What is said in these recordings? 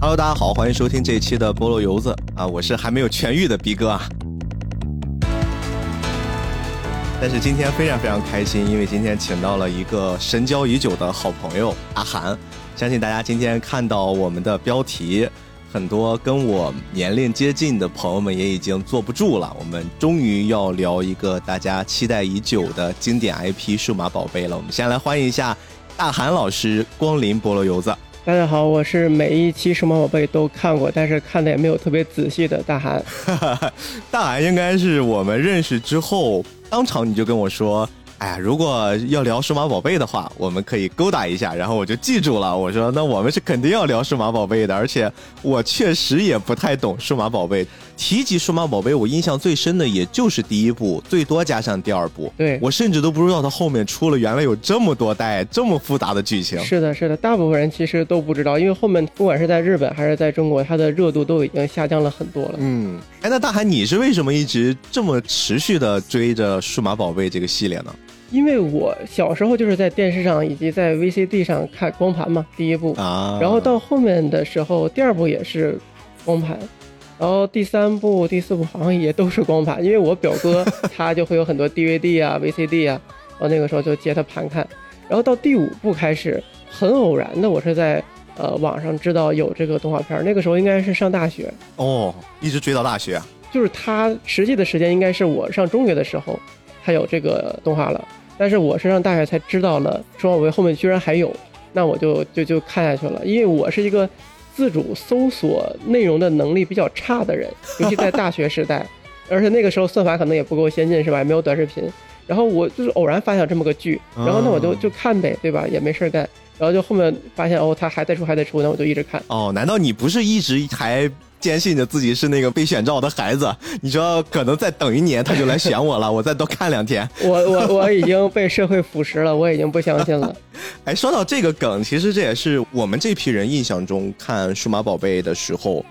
Hello，大家好，欢迎收听这一期的菠萝油子啊，我是还没有痊愈的逼哥啊。但是今天非常非常开心，因为今天请到了一个神交已久的好朋友阿涵。相信大家今天看到我们的标题，很多跟我年龄接近的朋友们也已经坐不住了。我们终于要聊一个大家期待已久的经典 IP 数码宝贝了。我们先来欢迎一下大韩老师光临菠萝油子。大家好，我是每一期数码宝贝都看过，但是看的也没有特别仔细的大韩。大韩应该是我们认识之后，当场你就跟我说。哎呀，如果要聊数码宝贝的话，我们可以勾搭一下，然后我就记住了。我说，那我们是肯定要聊数码宝贝的，而且我确实也不太懂数码宝贝。提及数码宝贝，我印象最深的也就是第一部，最多加上第二部。对我甚至都不知道它后面出了，原来有这么多代，这么复杂的剧情。是的，是的，大部分人其实都不知道，因为后面不管是在日本还是在中国，它的热度都已经下降了很多了。嗯，哎，那大海，你是为什么一直这么持续的追着数码宝贝这个系列呢？因为我小时候就是在电视上以及在 VCD 上看光盘嘛，第一部。啊，然后到后面的时候，第二部也是光盘，然后第三部、第四部好像也都是光盘，因为我表哥他就会有很多 DVD 啊、VCD 啊，然后那个时候就接他盘看，然后到第五部开始，很偶然的我是在呃网上知道有这个动画片，那个时候应该是上大学。哦，一直追到大学，就是他实际的时间应该是我上中学的时候，他有这个动画了。但是我是上大学才知道了，数码宝贝后面居然还有，那我就就就看下去了。因为我是一个自主搜索内容的能力比较差的人，尤其在大学时代，而且那个时候算法可能也不够先进，是吧？也没有短视频。然后我就是偶然发现这么个剧，然后那我就就看呗，对吧？也没事干。然后就后面发现哦，他还在出，还在出，那我就一直看。哦，难道你不是一直还？坚信着自己是那个被选召的孩子，你说可能再等一年他就来选我了，我再多看两天。我我我已经被社会腐蚀了，我已经不相信了。哎，说到这个梗，其实这也是我们这批人印象中看数码宝贝的时候，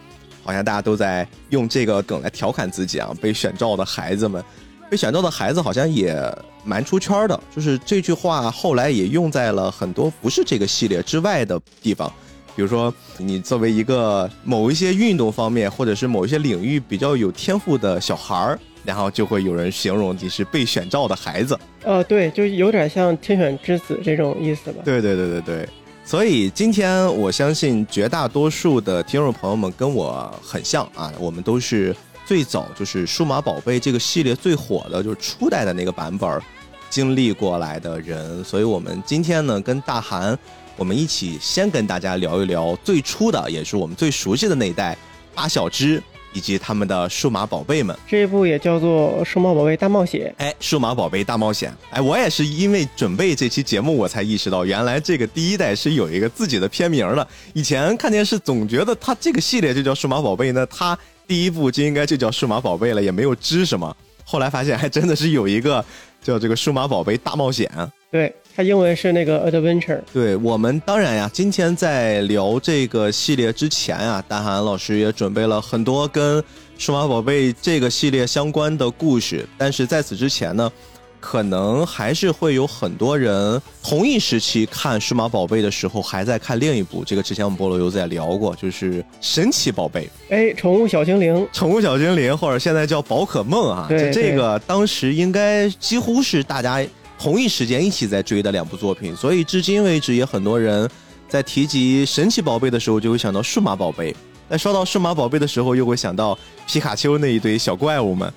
好像大家都在用这个梗来调侃自己啊。被选召的孩子们，被选召的孩子好像也蛮出圈的，就是这句话后来也用在了很多不是这个系列之外的地方。比如说，你作为一个某一些运动方面或者是某一些领域比较有天赋的小孩儿，然后就会有人形容你是被选召的孩子。呃，对，就有点像天选之子这种意思吧。对对对对对。所以今天我相信绝大多数的听众朋友们跟我很像啊，我们都是最早就是数码宝贝这个系列最火的就是初代的那个版本经历过来的人，所以我们今天呢跟大韩。我们一起先跟大家聊一聊最初的，也是我们最熟悉的那一代八小只以及他们的数码宝贝们。这一部也叫做《数码宝贝大冒险》。哎，数码宝贝大冒险。哎，我也是因为准备这期节目，我才意识到，原来这个第一代是有一个自己的片名的。以前看电视总觉得它这个系列就叫数码宝贝，那它第一部就应该就叫数码宝贝了，也没有知什么。后来发现还真的是有一个叫这个数码宝贝大冒险。对。它英文是那个 adventure。对我们当然呀，今天在聊这个系列之前啊，大韩老师也准备了很多跟数码宝贝这个系列相关的故事。但是在此之前呢，可能还是会有很多人同一时期看数码宝贝的时候，还在看另一部。这个之前我们菠萝油子也聊过，就是神奇宝贝。哎，宠物小精灵，宠物小精灵，或者现在叫宝可梦啊。对，这个当时应该几乎是大家。同一时间一起在追的两部作品，所以至今为止也很多人在提及神奇宝贝的时候就会想到数码宝贝，在说到数码宝贝的时候又会想到皮卡丘那一堆小怪物们。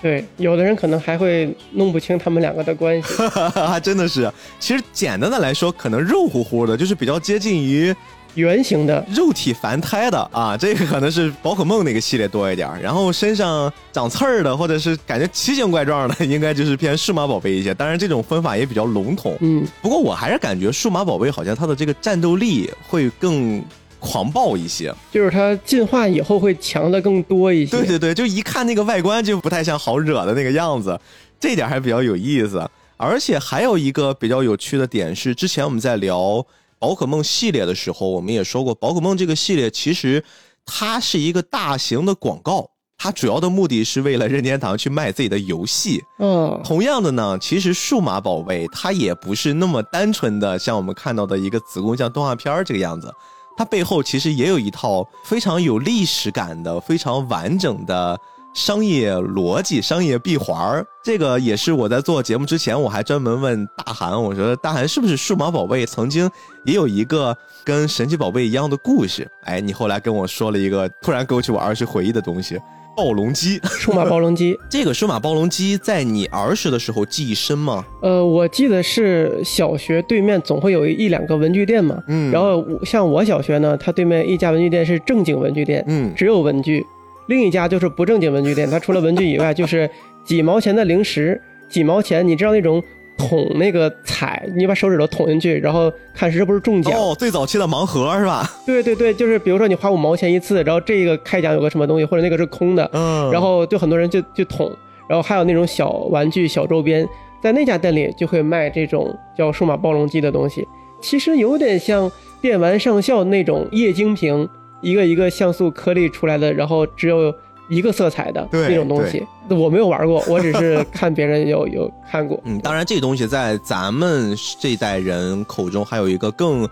对，有的人可能还会弄不清他们两个的关系。还真的是，其实简单的来说，可能肉乎乎的，就是比较接近于。圆形的肉体凡胎的啊，这个可能是宝可梦那个系列多一点然后身上长刺儿的，或者是感觉奇形怪状的，应该就是偏数码宝贝一些。当然，这种分法也比较笼统。嗯，不过我还是感觉数码宝贝好像它的这个战斗力会更狂暴一些，就是它进化以后会强的更多一些。对对对，就一看那个外观就不太像好惹的那个样子，这点还比较有意思。而且还有一个比较有趣的点是，之前我们在聊。宝可梦系列的时候，我们也说过，宝可梦这个系列其实它是一个大型的广告，它主要的目的是为了任天堂去卖自己的游戏。嗯，同样的呢，其实数码宝贝它也不是那么单纯的，像我们看到的一个子宫像动画片这个样子，它背后其实也有一套非常有历史感的、非常完整的商业逻辑、商业闭环儿。这个也是我在做节目之前，我还专门问大韩，我说大韩是不是数码宝贝曾经也有一个跟神奇宝贝一样的故事？哎，你后来跟我说了一个突然勾起我儿时回忆的东西。暴龙机，数码暴龙机，这个数码暴龙机在你儿时的时候记忆深吗？呃，我记得是小学对面总会有一两个文具店嘛，嗯，然后像我小学呢，它对面一家文具店是正经文具店，嗯，只有文具，另一家就是不正经文具店，它除了文具以外就是几毛钱的零食，几毛钱，你知道那种。捅那个彩，你把手指头捅进去，然后看是不是中奖。哦，最早期的盲盒是吧？对对对，就是比如说你花五毛钱一次，然后这个开奖有个什么东西，或者那个是空的，嗯，然后就很多人就就捅，然后还有那种小玩具、小周边，在那家店里就会卖这种叫数码暴龙机的东西，其实有点像电玩上校那种液晶屏，一个一个像素颗粒出来的，然后只有。一个色彩的那种东西，我没有玩过，我只是看别人有有看过。嗯，当然，这个东西在咱们这一代人口中还有一个更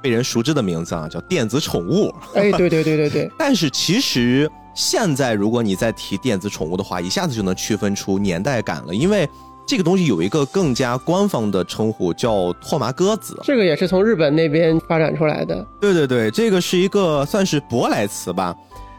被人熟知的名字啊，叫电子宠物。哎，对对对对对。但是其实现在，如果你再提电子宠物的话，一下子就能区分出年代感了，因为这个东西有一个更加官方的称呼，叫拓麻鸽子。这个也是从日本那边发展出来的。对对对，这个是一个算是舶来词吧。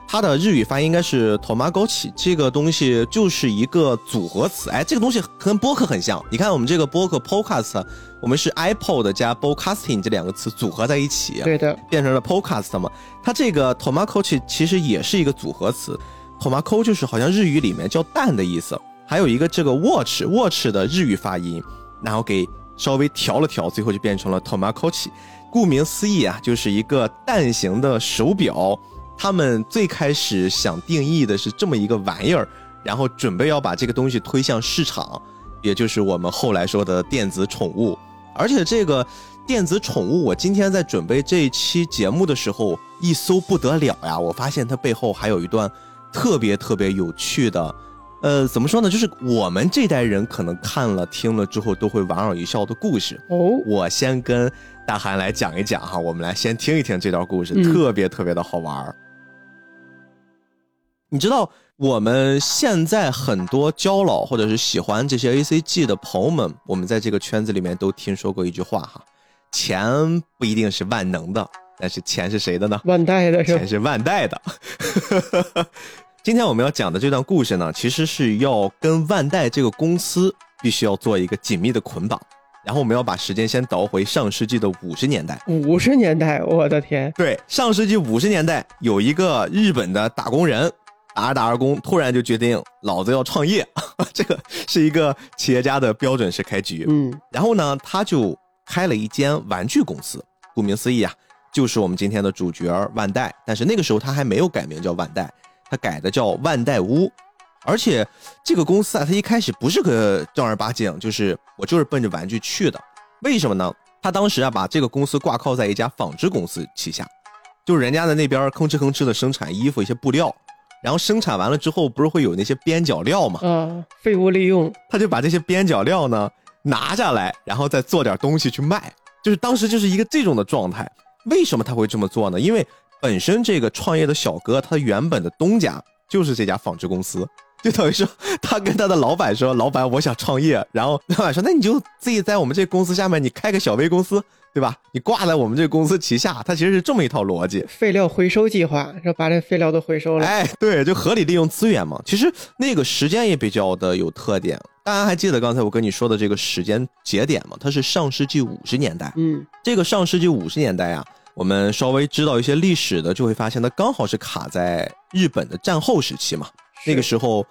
它的日语发音应该是 “tomagochi”，这个东西就是一个组合词。哎，这个东西跟播客很像。你看我们这个播客 “podcast”，我们是 iPod 加 “broadcasting” 这两个词组合在一起，对的，变成了 “podcast” 嘛。它这个 “tomagochi” 其实也是一个组合词，“tomako” 就是好像日语里面叫蛋的意思。还有一个这个 “watch”，“watch” 的日语发音，然后给稍微调了调，最后就变成了 Tomakochi。顾名思义啊，就是一个蛋形的手表。他们最开始想定义的是这么一个玩意儿，然后准备要把这个东西推向市场，也就是我们后来说的电子宠物。而且这个电子宠物，我今天在准备这一期节目的时候一搜不得了呀，我发现它背后还有一段特别特别有趣的，呃，怎么说呢？就是我们这代人可能看了听了之后都会莞尔一笑的故事。哦，我先跟大韩来讲一讲哈，我们来先听一听这段故事，特别特别的好玩儿。你知道我们现在很多交老或者是喜欢这些 A C G 的朋友们，我们在这个圈子里面都听说过一句话哈，钱不一定是万能的，但是钱是谁的呢？万代的，钱是万代的。今天我们要讲的这段故事呢，其实是要跟万代这个公司必须要做一个紧密的捆绑，然后我们要把时间先倒回上世纪的五十年代。五十年代，我的天！对，上世纪五十年代有一个日本的打工人。打着打着工，突然就决定老子要创业，这个是一个企业家的标准式开局。嗯，然后呢，他就开了一间玩具公司，顾名思义啊，就是我们今天的主角万代。但是那个时候他还没有改名叫万代，他改的叫万代屋。而且这个公司啊，他一开始不是个正儿八经，就是我就是奔着玩具去的。为什么呢？他当时啊，把这个公司挂靠在一家纺织公司旗下，就是人家在那边吭哧吭哧的生产衣服，一些布料。然后生产完了之后，不是会有那些边角料嘛？嗯，废物利用，他就把这些边角料呢拿下来，然后再做点东西去卖，就是当时就是一个这种的状态。为什么他会这么做呢？因为本身这个创业的小哥，他原本的东家就是这家纺织公司，就等于说他跟他的老板说：“老板，我想创业。”然后老板说：“那你就自己在我们这公司下面，你开个小微公司。”对吧？你挂在我们这公司旗下，它其实是这么一套逻辑：废料回收计划，说把这废料都回收了。哎，对，就合理利用资源嘛。其实那个时间也比较的有特点。大家还记得刚才我跟你说的这个时间节点吗？它是上世纪五十年代。嗯，这个上世纪五十年代啊，我们稍微知道一些历史的，就会发现它刚好是卡在日本的战后时期嘛。那个时候，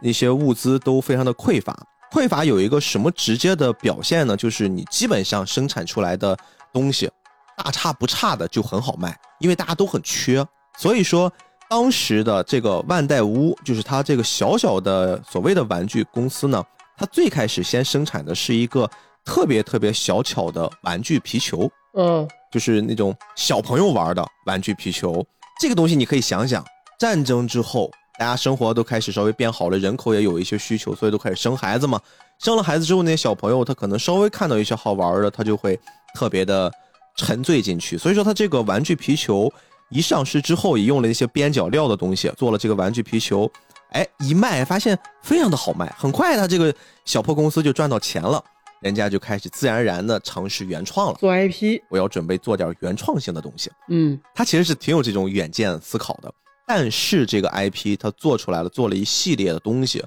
那些物资都非常的匮乏。匮乏有一个什么直接的表现呢？就是你基本上生产出来的东西，大差不差的就很好卖，因为大家都很缺。所以说，当时的这个万代屋，就是它这个小小的所谓的玩具公司呢，它最开始先生产的是一个特别特别小巧的玩具皮球，嗯，就是那种小朋友玩的玩具皮球。这个东西你可以想想，战争之后。大家生活都开始稍微变好了，人口也有一些需求，所以都开始生孩子嘛。生了孩子之后，那些小朋友他可能稍微看到一些好玩的，他就会特别的沉醉进去。所以说，他这个玩具皮球一上市之后，也用了一些边角料的东西做了这个玩具皮球，哎，一卖发现非常的好卖，很快他这个小破公司就赚到钱了，人家就开始自然而然的尝试原创了。做 IP，我要准备做点原创性的东西。嗯，他其实是挺有这种远见思考的，但是这个 IP 他做出来了，做了一系列的东西，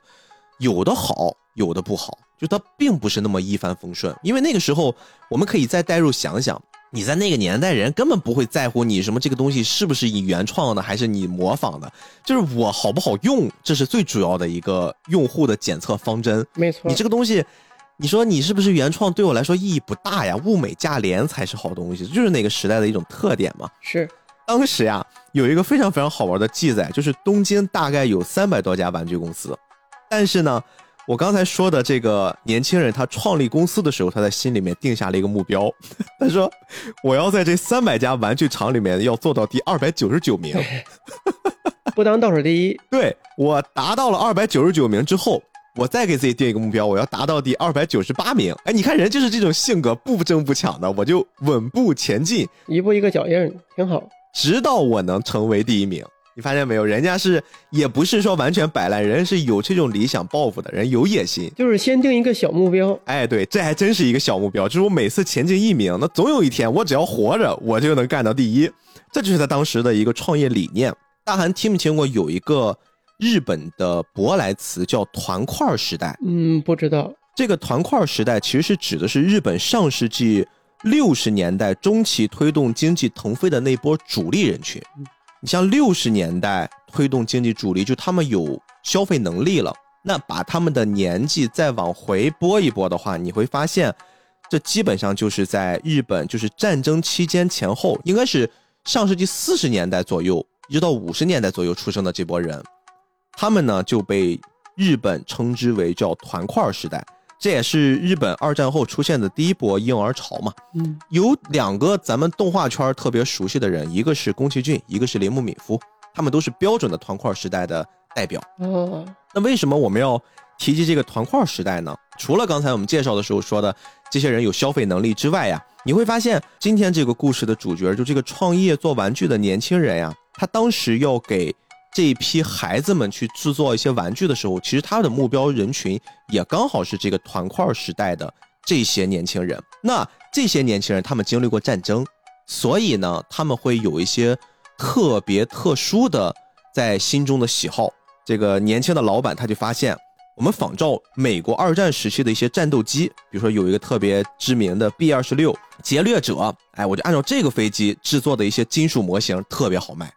有的好，有的不好，就它并不是那么一帆风顺。因为那个时候，我们可以再代入想想，你在那个年代，人根本不会在乎你什么这个东西是不是你原创的，还是你模仿的，就是我好不好用，这是最主要的一个用户的检测方针。没错你，这个东西，你说你是不是原创，对我来说意义不大呀，物美价廉才是好东西，这就是那个时代的一种特点嘛。是。当时呀，有一个非常非常好玩的记载，就是东京大概有三百多家玩具公司，但是呢，我刚才说的这个年轻人，他创立公司的时候，他在心里面定下了一个目标，他说我要在这三百家玩具厂里面要做到第二百九十九名。不当倒数第一，对我达到了二百九十九名之后，我再给自己定一个目标，我要达到第二百九十八名。哎，你看人就是这种性格，不争不抢的，我就稳步前进，一步一个脚印，挺好。直到我能成为第一名。你发现没有？人家是也不是说完全摆烂，人是有这种理想抱负的人，有野心。就是先定一个小目标，哎，对，这还真是一个小目标，就是我每次前进一名，那总有一天我只要活着，我就能干到第一。这就是他当时的一个创业理念。大韩听没听过有一个日本的舶来词叫“团块时代”？嗯，不知道，这个团块时代其实是指的是日本上世纪六十年代中期推动经济腾飞的那波主力人群。你像六十年代推动经济主力，就他们有消费能力了。那把他们的年纪再往回拨一拨的话，你会发现，这基本上就是在日本，就是战争期间前后，应该是上世纪四十年代左右，一直到五十年代左右出生的这波人，他们呢就被日本称之为叫团块时代。这也是日本二战后出现的第一波婴儿潮嘛。嗯，有两个咱们动画圈特别熟悉的人，一个是宫崎骏，一个是铃木敏夫，他们都是标准的团块时代的代表。哦，那为什么我们要提及这个团块时代呢？除了刚才我们介绍的时候说的这些人有消费能力之外呀，你会发现今天这个故事的主角就这个创业做玩具的年轻人呀，他当时要给这一批孩子们去制作一些玩具的时候，其实他的目标人群也刚好是这个团块时代的这些年轻人。那这些年轻人他们经历过战争，所以呢，他们会有一些特别特殊的在心中的喜好。这个年轻的老板他就发现，我们仿照美国二战时期的一些战斗机，比如说有一个特别知名的 B 二十六劫掠者，哎，我就按照这个飞机制作的一些金属模型，特别好卖。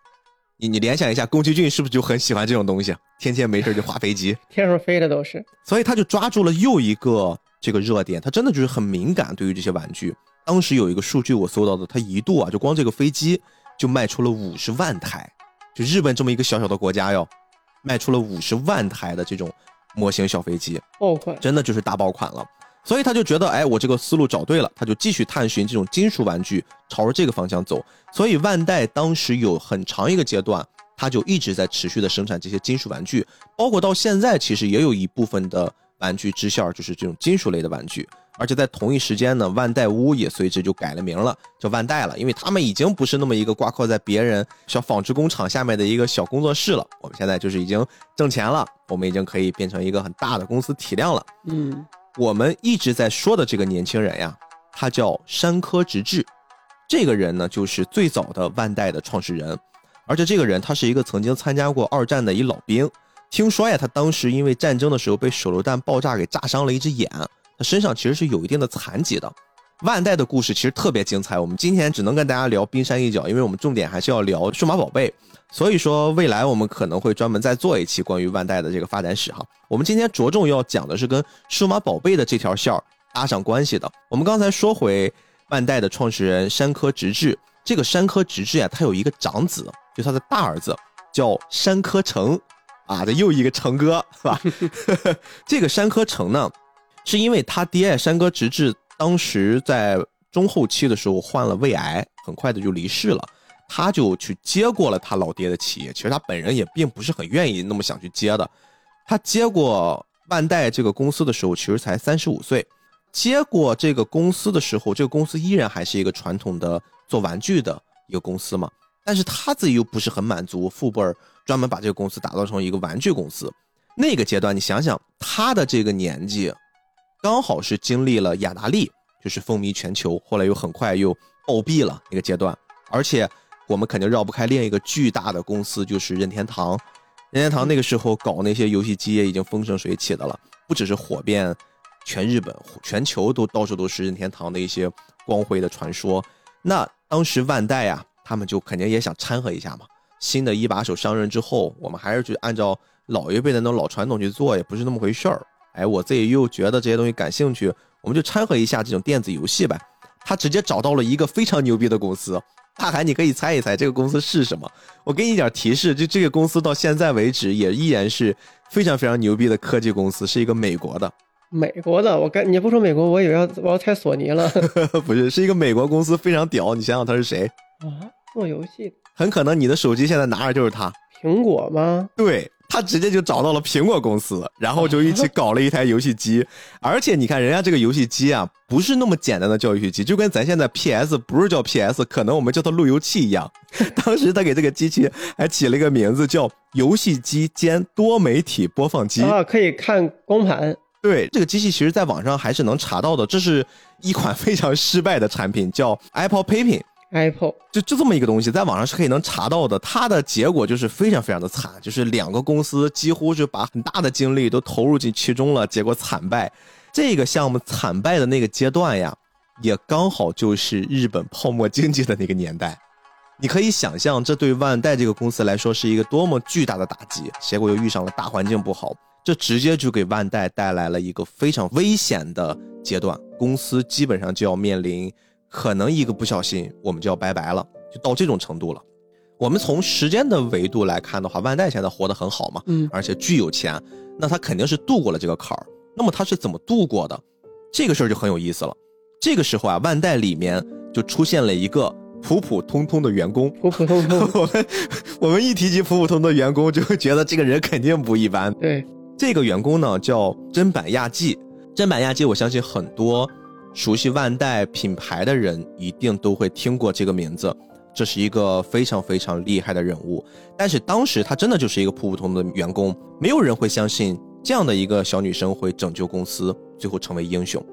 你你联想一下，宫崎骏是不是就很喜欢这种东西？天天没事就画飞机，天上飞的都是。所以他就抓住了又一个这个热点，他真的就是很敏感对于这些玩具。当时有一个数据我搜到的，他一度啊就光这个飞机就卖出了五十万台，就日本这么一个小小的国家哟，卖出了五十万台的这种模型小飞机，爆款，真的就是大爆款了。所以他就觉得，哎，我这个思路找对了，他就继续探寻这种金属玩具，朝着这个方向走。所以万代当时有很长一个阶段，他就一直在持续的生产这些金属玩具，包括到现在，其实也有一部分的玩具支线就是这种金属类的玩具。而且在同一时间呢，万代屋也随之就改了名了，叫万代了，因为他们已经不是那么一个挂靠在别人小纺织工厂下面的一个小工作室了，我们现在就是已经挣钱了，我们已经可以变成一个很大的公司体量了。嗯，我们一直在说的这个年轻人呀，他叫山科直志，这个人呢就是最早的万代的创始人，而且这个人他是一个曾经参加过二战的一老兵，听说呀，他当时因为战争的时候被手榴弹爆炸给炸伤了一只眼，他身上其实是有一定的残疾的。万代的故事其实特别精彩，我们今天只能跟大家聊冰山一角，因为我们重点还是要聊数码宝贝。所以说，未来我们可能会专门再做一期关于万代的这个发展史哈。我们今天着重要讲的是跟数码宝贝的这条线儿搭上关系的。我们刚才说回万代的创始人山科直志，这个山科直志呀，他有一个长子，就他的大儿子叫山科成，啊，这又一个成哥 是吧？这个山科成呢，是因为他爹山科直志当时在中后期的时候患了胃癌，很快的就离世了。他就去接过了他老爹的企业，其实他本人也并不是很愿意那么想去接的。他接过万代这个公司的时候，其实才三十五岁。接过这个公司的时候，这个公司依然还是一个传统的做玩具的一个公司嘛。但是他自己又不是很满足，父辈专门把这个公司打造成一个玩具公司。那个阶段，你想想他的这个年纪，刚好是经历了雅达利就是风靡全球，后来又很快又暴毙了那个阶段。而且我们肯定绕不开另一个巨大的公司，就是任天堂。任天堂那个时候搞那些游戏机也已经风生水起的了，不只是火遍全日本，全球都到处都是任天堂的一些光辉的传说。那当时万代呀。他们就肯定也想掺和一下嘛。新的一把手上任之后，我们还是去按照老一辈的那种老传统去做，也不是那么回事儿。哎，我自己又觉得这些东西感兴趣，我们就掺和一下这种电子游戏呗。他直接找到了一个非常牛逼的公司，大海，你可以猜一猜这个公司是什么？我给你一点提示，就这个公司到现在为止也依然是非常非常牛逼的科技公司，是一个美国的。美国的，我刚你不说美国，我以为要我要猜索尼了。不是，是一个美国公司，非常屌。你想想他是谁？啊，做游戏很可能你的手机现在拿着就是它，苹果吗？对他直接就找到了苹果公司，然后就一起搞了一台游戏机。而且你看人家这个游戏机啊，不是那么简单的叫游戏机，就跟咱现在 PS 不是叫 PS，可能我们叫它路由器一样。当时他给这个机器还起了一个名字叫游戏机兼多媒体播放机啊，可以看光盘。对，这个机器其实在网上还是能查到的。这是一款非常失败的产品，叫 Apple Pay。Apple 就就这么一个东西，在网上是可以能查到的。它的结果就是非常非常的惨，就是两个公司几乎是把很大的精力都投入进其中了，结果惨败。这个项目惨败的那个阶段呀，也刚好就是日本泡沫经济的那个年代。你可以想象，这对万代这个公司来说是一个多么巨大的打击。结果又遇上了大环境不好，这直接就给万代带来了一个非常危险的阶段，公司基本上就要面临。可能一个不小心，我们就要拜拜了，就到这种程度了。我们从时间的维度来看的话，万代现在活得很好嘛，嗯，而且巨有钱，那他肯定是度过了这个坎儿。那么他是怎么度过的？这个事儿就很有意思了。这个时候啊，万代里面就出现了一个普普通通的员工，普普通通。我们我们一提及普普通的员工，就会觉得这个人肯定不一般。对，这个员工呢叫真板亚纪，真板亚纪，我相信很多。熟悉万代品牌的人一定都会听过这个名字，这是一个非常非常厉害的人物。但是当时他真的就是一个普普通的员工，没有人会相信这样的一个小女生会拯救公司，最后成为英雄。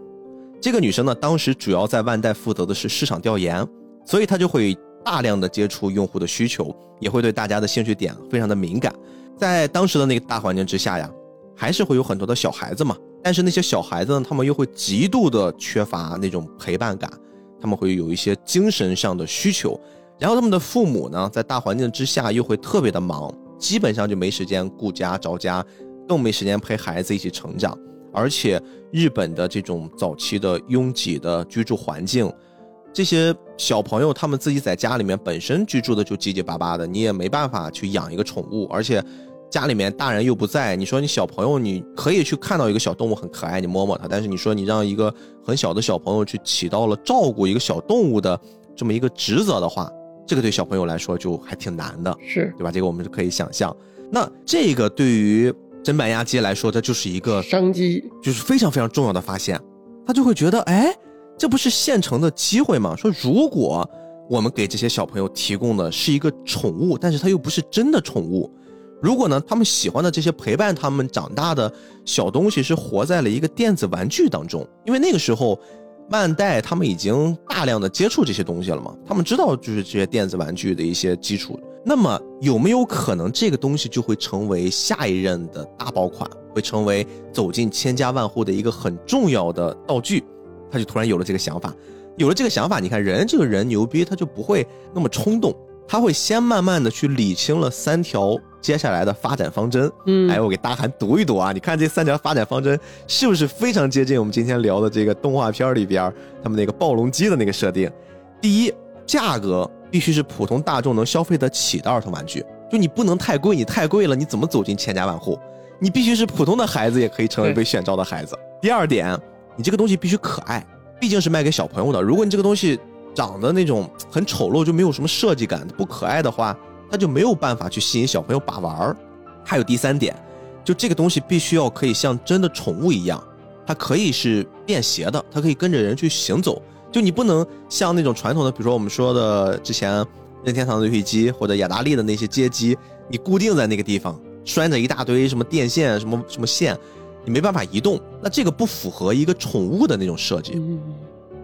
这个女生呢，当时主要在万代负责的是市场调研，所以她就会大量的接触用户的需求，也会对大家的兴趣点非常的敏感。在当时的那个大环境之下呀，还是会有很多的小孩子嘛。但是那些小孩子呢，他们又会极度的缺乏那种陪伴感，他们会有一些精神上的需求，然后他们的父母呢，在大环境之下又会特别的忙，基本上就没时间顾家着家，更没时间陪孩子一起成长。而且日本的这种早期的拥挤的居住环境，这些小朋友他们自己在家里面本身居住的就结结巴巴的，你也没办法去养一个宠物，而且。家里面大人又不在，你说你小朋友你可以去看到一个小动物很可爱，你摸摸它，但是你说你让一个很小的小朋友去起到了照顾一个小动物的这么一个职责的话，这个对小朋友来说就还挺难的，是对吧？这个我们就可以想象。那这个对于真板鸭鸡来说，它就是一个商机，就是非常非常重要的发现。他就会觉得，哎，这不是现成的机会吗？说如果我们给这些小朋友提供的是一个宠物，但是它又不是真的宠物。如果呢，他们喜欢的这些陪伴他们长大的小东西是活在了一个电子玩具当中，因为那个时候，万代他们已经大量的接触这些东西了嘛，他们知道就是这些电子玩具的一些基础。那么有没有可能这个东西就会成为下一任的大爆款，会成为走进千家万户的一个很重要的道具？他就突然有了这个想法，有了这个想法，你看人这个人牛逼，他就不会那么冲动。他会先慢慢的去理清了三条接下来的发展方针。嗯，哎，我给大韩读一读啊，你看这三条发展方针是不是非常接近我们今天聊的这个动画片里边他们那个暴龙机的那个设定？第一，价格必须是普通大众能消费得起的儿童玩具，就你不能太贵，你太贵了你怎么走进千家万户？你必须是普通的孩子也可以成为被选召的孩子。第二点，你这个东西必须可爱，毕竟是卖给小朋友的。如果你这个东西，长得那种很丑陋，就没有什么设计感，不可爱的话，它就没有办法去吸引小朋友把玩儿。还有第三点，就这个东西必须要可以像真的宠物一样，它可以是便携的，它可以跟着人去行走。就你不能像那种传统的，比如说我们说的之前任天堂的游戏机或者雅达利的那些街机，你固定在那个地方，拴着一大堆什么电线、什么什么线，你没办法移动。那这个不符合一个宠物的那种设计。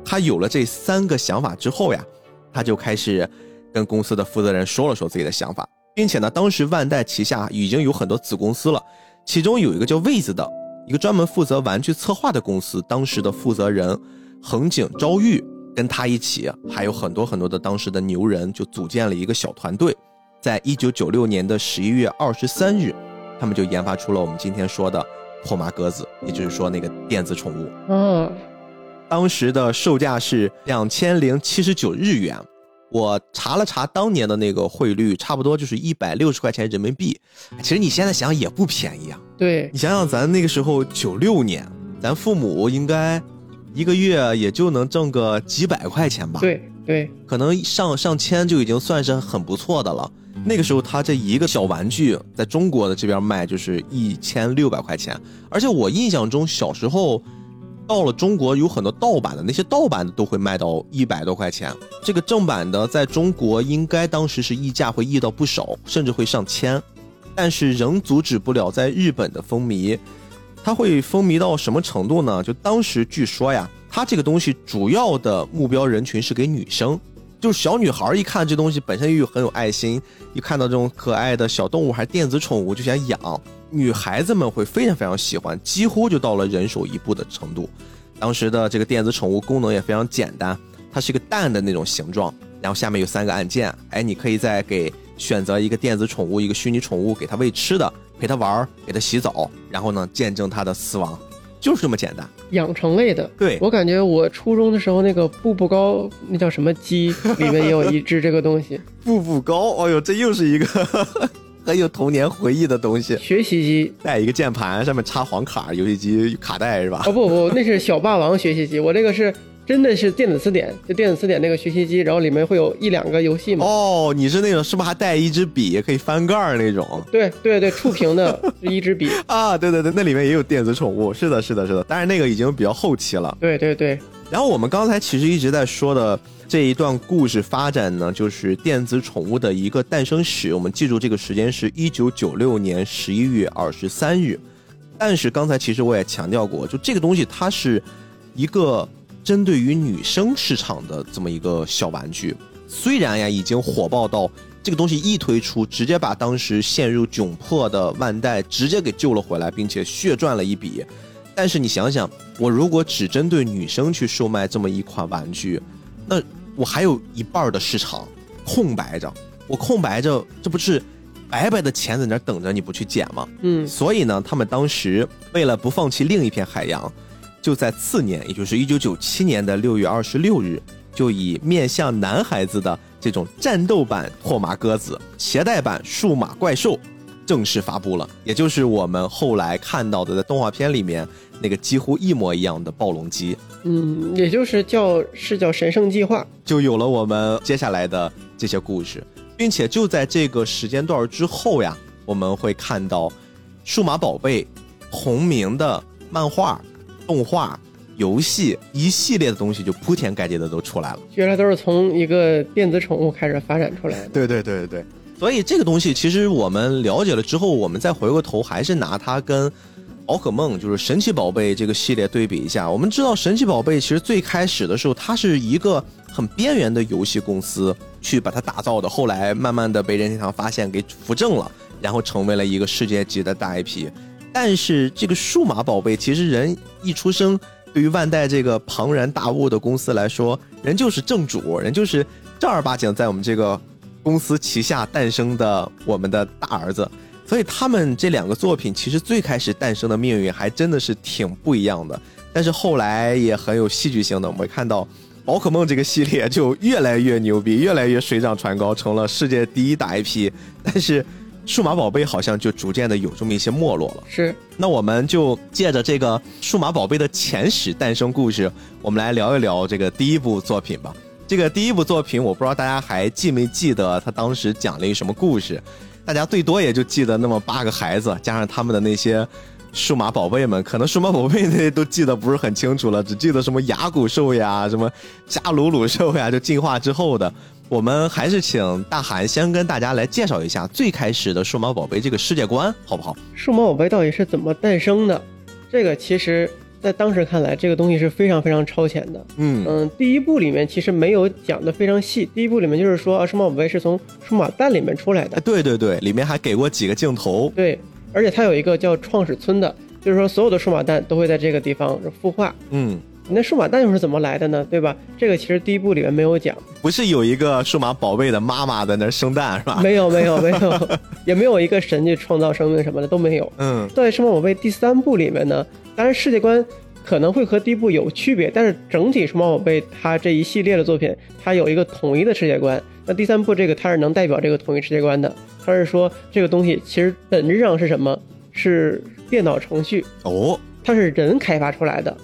他有了这三个想法之后呀，他就开始跟公司的负责人说了说自己的想法，并且呢，当时万代旗下已经有很多子公司了，其中有一个叫位子的一个专门负责玩具策划的公司，当时的负责人横井昭裕跟他一起，还有很多很多的当时的牛人，就组建了一个小团队，在一九九六年的十一月二十三日，他们就研发出了我们今天说的破麻鸽子，也就是说那个电子宠物。嗯。当时的售价是两千零七十九日元，我查了查当年的那个汇率，差不多就是一百六十块钱人民币。其实你现在想也不便宜啊。对你想想，咱那个时候九六年，咱父母应该一个月也就能挣个几百块钱吧？对对，可能上上千就已经算是很不错的了。那个时候他这一个小玩具在中国的这边卖就是一千六百块钱，而且我印象中小时候。到了中国，有很多盗版的，那些盗版的都会卖到一百多块钱。这个正版的在中国应该当时是溢价会溢到不少，甚至会上千，但是仍阻止不了在日本的风靡。它会风靡到什么程度呢？就当时据说呀，它这个东西主要的目标人群是给女生，就是小女孩一看这东西本身又很有爱心，一看到这种可爱的小动物还是电子宠物就想养。女孩子们会非常非常喜欢，几乎就到了人手一部的程度。当时的这个电子宠物功能也非常简单，它是一个蛋的那种形状，然后下面有三个按键，哎，你可以再给选择一个电子宠物，一个虚拟宠物，给它喂吃的，陪它玩，给它洗澡，然后呢，见证它的死亡，就是这么简单。养成类的，对我感觉我初中的时候那个步步高，那叫什么鸡，里面也有一只这个东西。步步高，哎呦，这又是一个。很有童年回忆的东西，学习机带一个键盘，上面插黄卡，游戏机卡带是吧？哦不不，那是小霸王学习机，我这个是真的是电子词典，就电子词典那个学习机，然后里面会有一两个游戏嘛。哦，你是那种是不是还带一支笔，可以翻盖儿那种？对对对，触屏的 一支笔啊，对对对，那里面也有电子宠物，是的，是的，是的，但是那个已经比较后期了。对对对，然后我们刚才其实一直在说的。这一段故事发展呢，就是电子宠物的一个诞生史。我们记住这个时间是一九九六年十一月二十三日。但是刚才其实我也强调过，就这个东西它是一个针对于女生市场的这么一个小玩具。虽然呀已经火爆到这个东西一推出，直接把当时陷入窘迫的万代直接给救了回来，并且血赚了一笔。但是你想想，我如果只针对女生去售卖这么一款玩具，那我还有一半的市场空白着，我空白着，这不是白白的钱在那等着你不去捡吗？嗯，所以呢，他们当时为了不放弃另一片海洋，就在次年，也就是一九九七年的六月二十六日，就以面向男孩子的这种战斗版拓麻鸽子、携带版数码怪兽。正式发布了，也就是我们后来看到的在动画片里面那个几乎一模一样的暴龙机，嗯，也就是叫是叫神圣计划，就有了我们接下来的这些故事，并且就在这个时间段之后呀，我们会看到数码宝贝同名的漫画、动画、游戏一系列的东西就铺天盖地的都出来了，原来都是从一个电子宠物开始发展出来的，对对对对对。所以这个东西其实我们了解了之后，我们再回过头还是拿它跟宝可梦，就是神奇宝贝这个系列对比一下。我们知道神奇宝贝其实最开始的时候，它是一个很边缘的游戏公司去把它打造的，后来慢慢的被任天堂发现给扶正了，然后成为了一个世界级的大 IP。但是这个数码宝贝，其实人一出生，对于万代这个庞然大物的公司来说，人就是正主，人就是正儿八经在我们这个。公司旗下诞生的我们的大儿子，所以他们这两个作品其实最开始诞生的命运还真的是挺不一样的。但是后来也很有戏剧性的，我们看到宝可梦这个系列就越来越牛逼，越来越水涨船高，成了世界第一大 IP。但是数码宝贝好像就逐渐的有这么一些没落了。是，那我们就借着这个数码宝贝的前史诞生故事，我们来聊一聊这个第一部作品吧。这个第一部作品，我不知道大家还记没记得，他当时讲了一什么故事？大家最多也就记得那么八个孩子，加上他们的那些数码宝贝们，可能数码宝贝那些都记得不是很清楚了，只记得什么牙骨兽呀，什么加鲁鲁兽呀，就进化之后的。我们还是请大韩先跟大家来介绍一下最开始的数码宝贝这个世界观，好不好？数码宝贝到底是怎么诞生的？这个其实，在当时看来，这个东西是非常非常超前的。嗯嗯，第一部里面其实没有讲的非常细。第一部里面就是说，啊，数码宝贝是从数码蛋里面出来的哎，。对对对，里面还给过几个镜头。对，而且它有一个叫创始村的，就是说所有的数码蛋都会在这个地方孵化。嗯，那数码蛋又是怎么来的呢？对吧？这个其实第一部里面没有讲，不是有一个数码宝贝的妈妈在那儿生蛋是吧？没有，没有，没有，也没有一个神去创造生命什么的都没有。嗯在《数码宝贝》第三部里面呢，当然世界观可能会和第一部有区别，但是整体《数码宝贝》它这一系列的作品，它有一个统一的世界观。那第三部这个它是能代表这个统一世界观的，它是说这个东西其实本质上是什么？是电脑程序，哦，它是人开发出来的。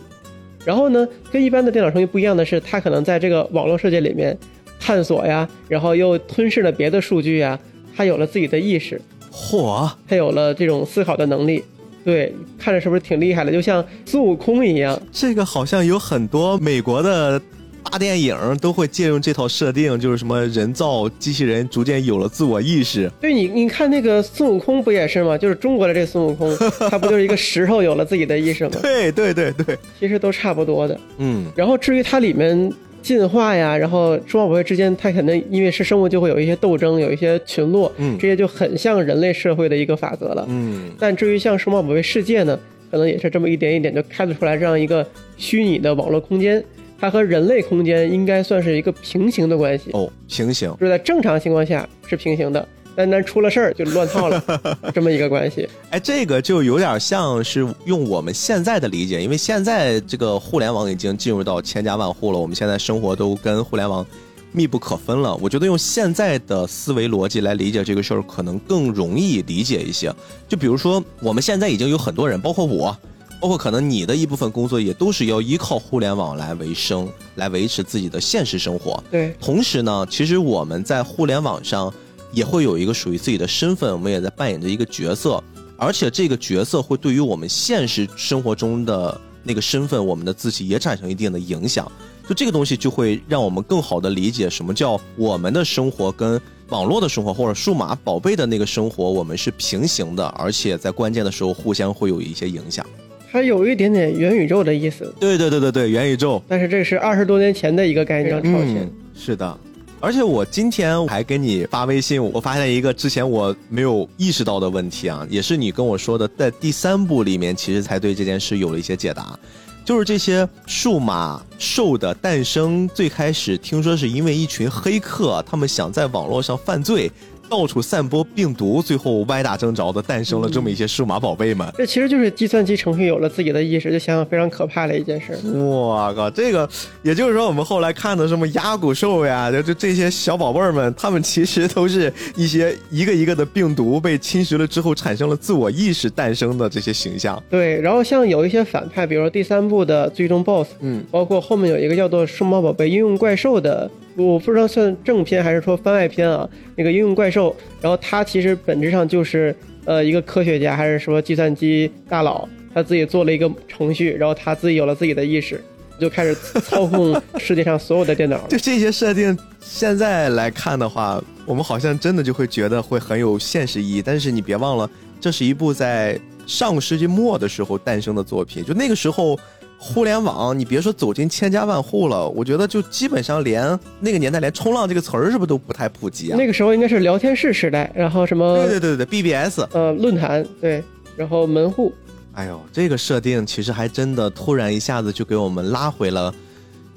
然后呢，跟一般的电脑程序不一样的是，它可能在这个网络世界里面探索呀，然后又吞噬了别的数据呀，它有了自己的意识。嚯，它有了这种思考的能力。对，看着是不是挺厉害的？就像孙悟空一样。这个好像有很多美国的大电影都会借用这套设定，就是什么人造机器人逐渐有了自我意识。对你，你看那个孙悟空不也是吗？就是中国的这孙悟空，他不就是一个石头有了自己的意识吗？对对对对，其实都差不多的。嗯然后至于它里面进化呀，然后数码宝贝之间，它可能因为是生物，就会有一些斗争，有一些群落，嗯这些就很像人类社会的一个法则了。嗯，但至于像数码宝贝世界呢，可能也是这么一点一点就开得出来这样一个虚拟的网络空间，它和人类空间应该算是一个平行的关系，哦，平行。就是在正常情况下是平行的，单单出了事儿就乱套了，这么一个关系。哎，这个就有点像是用我们现在的理解，因为现在这个互联网已经进入到千家万户了，我们现在生活都跟互联网密不可分了。我觉得用现在的思维逻辑来理解这个事儿，可能更容易理解一些。就比如说，我们现在已经有很多人，包括我，包括可能你的一部分工作，也都是要依靠互联网来维生，来维持自己的现实生活。对，同时呢，其实我们在互联网上也会有一个属于自己的身份，我们也在扮演着一个角色，而且这个角色会对于我们现实生活中的那个身份，我们的自己也产生一定的影响。就这个东西就会让我们更好的理解什么叫我们的生活跟网络的生活或者数码宝贝的那个生活，我们是平行的，而且在关键的时候互相会有一些影响。它有一点点元宇宙的意思，对对对对对，元宇宙。但是这是二十多年前的一个概念，超前。嗯，是的。而且我今天还给你发微信，我发现一个之前我没有意识到的问题啊，也是你跟我说的，在第三部里面其实才对这件事有了一些解答，就是这些数码兽的诞生，最开始听说是因为一群黑客，他们想在网络上犯罪。到处散播病毒，最后歪打正着的诞生了这么一些数码宝贝们。这其实就是计算机程序有了自己的意识，就想想非常可怕的一件事。我靠，这个也就是说，我们后来看的什么牙骨兽呀，就就这些小宝贝儿们，他们其实都是一些一个一个的病毒被侵蚀了之后，产生了自我意识诞生的这些形象。对，然后像有一些反派，比如说第三部的最终 BOSS，嗯，包括后面有一个叫做《数码宝贝应用怪兽》的，我不知道算正片还是说番外篇啊。那个应用怪兽，然后他其实本质上就是呃一个科学家，还是说计算机大佬，他自己做了一个程序，然后他自己有了自己的意识，就开始操控世界上所有的电脑。就这些设定，现在来看的话，我们好像真的就会觉得会很有现实意义。但是你别忘了，这是一部在上个世纪末的时候诞生的作品，就那个时候。互联网，你别说走进千家万户了，我觉得就基本上连那个年代连冲浪这个词儿是不是都不太普及啊？那个时候应该是聊天室时代，然后什么对对对对，BBS，呃论坛对，然后门户，哎呦，这个设定其实还真的突然一下子就给我们拉回了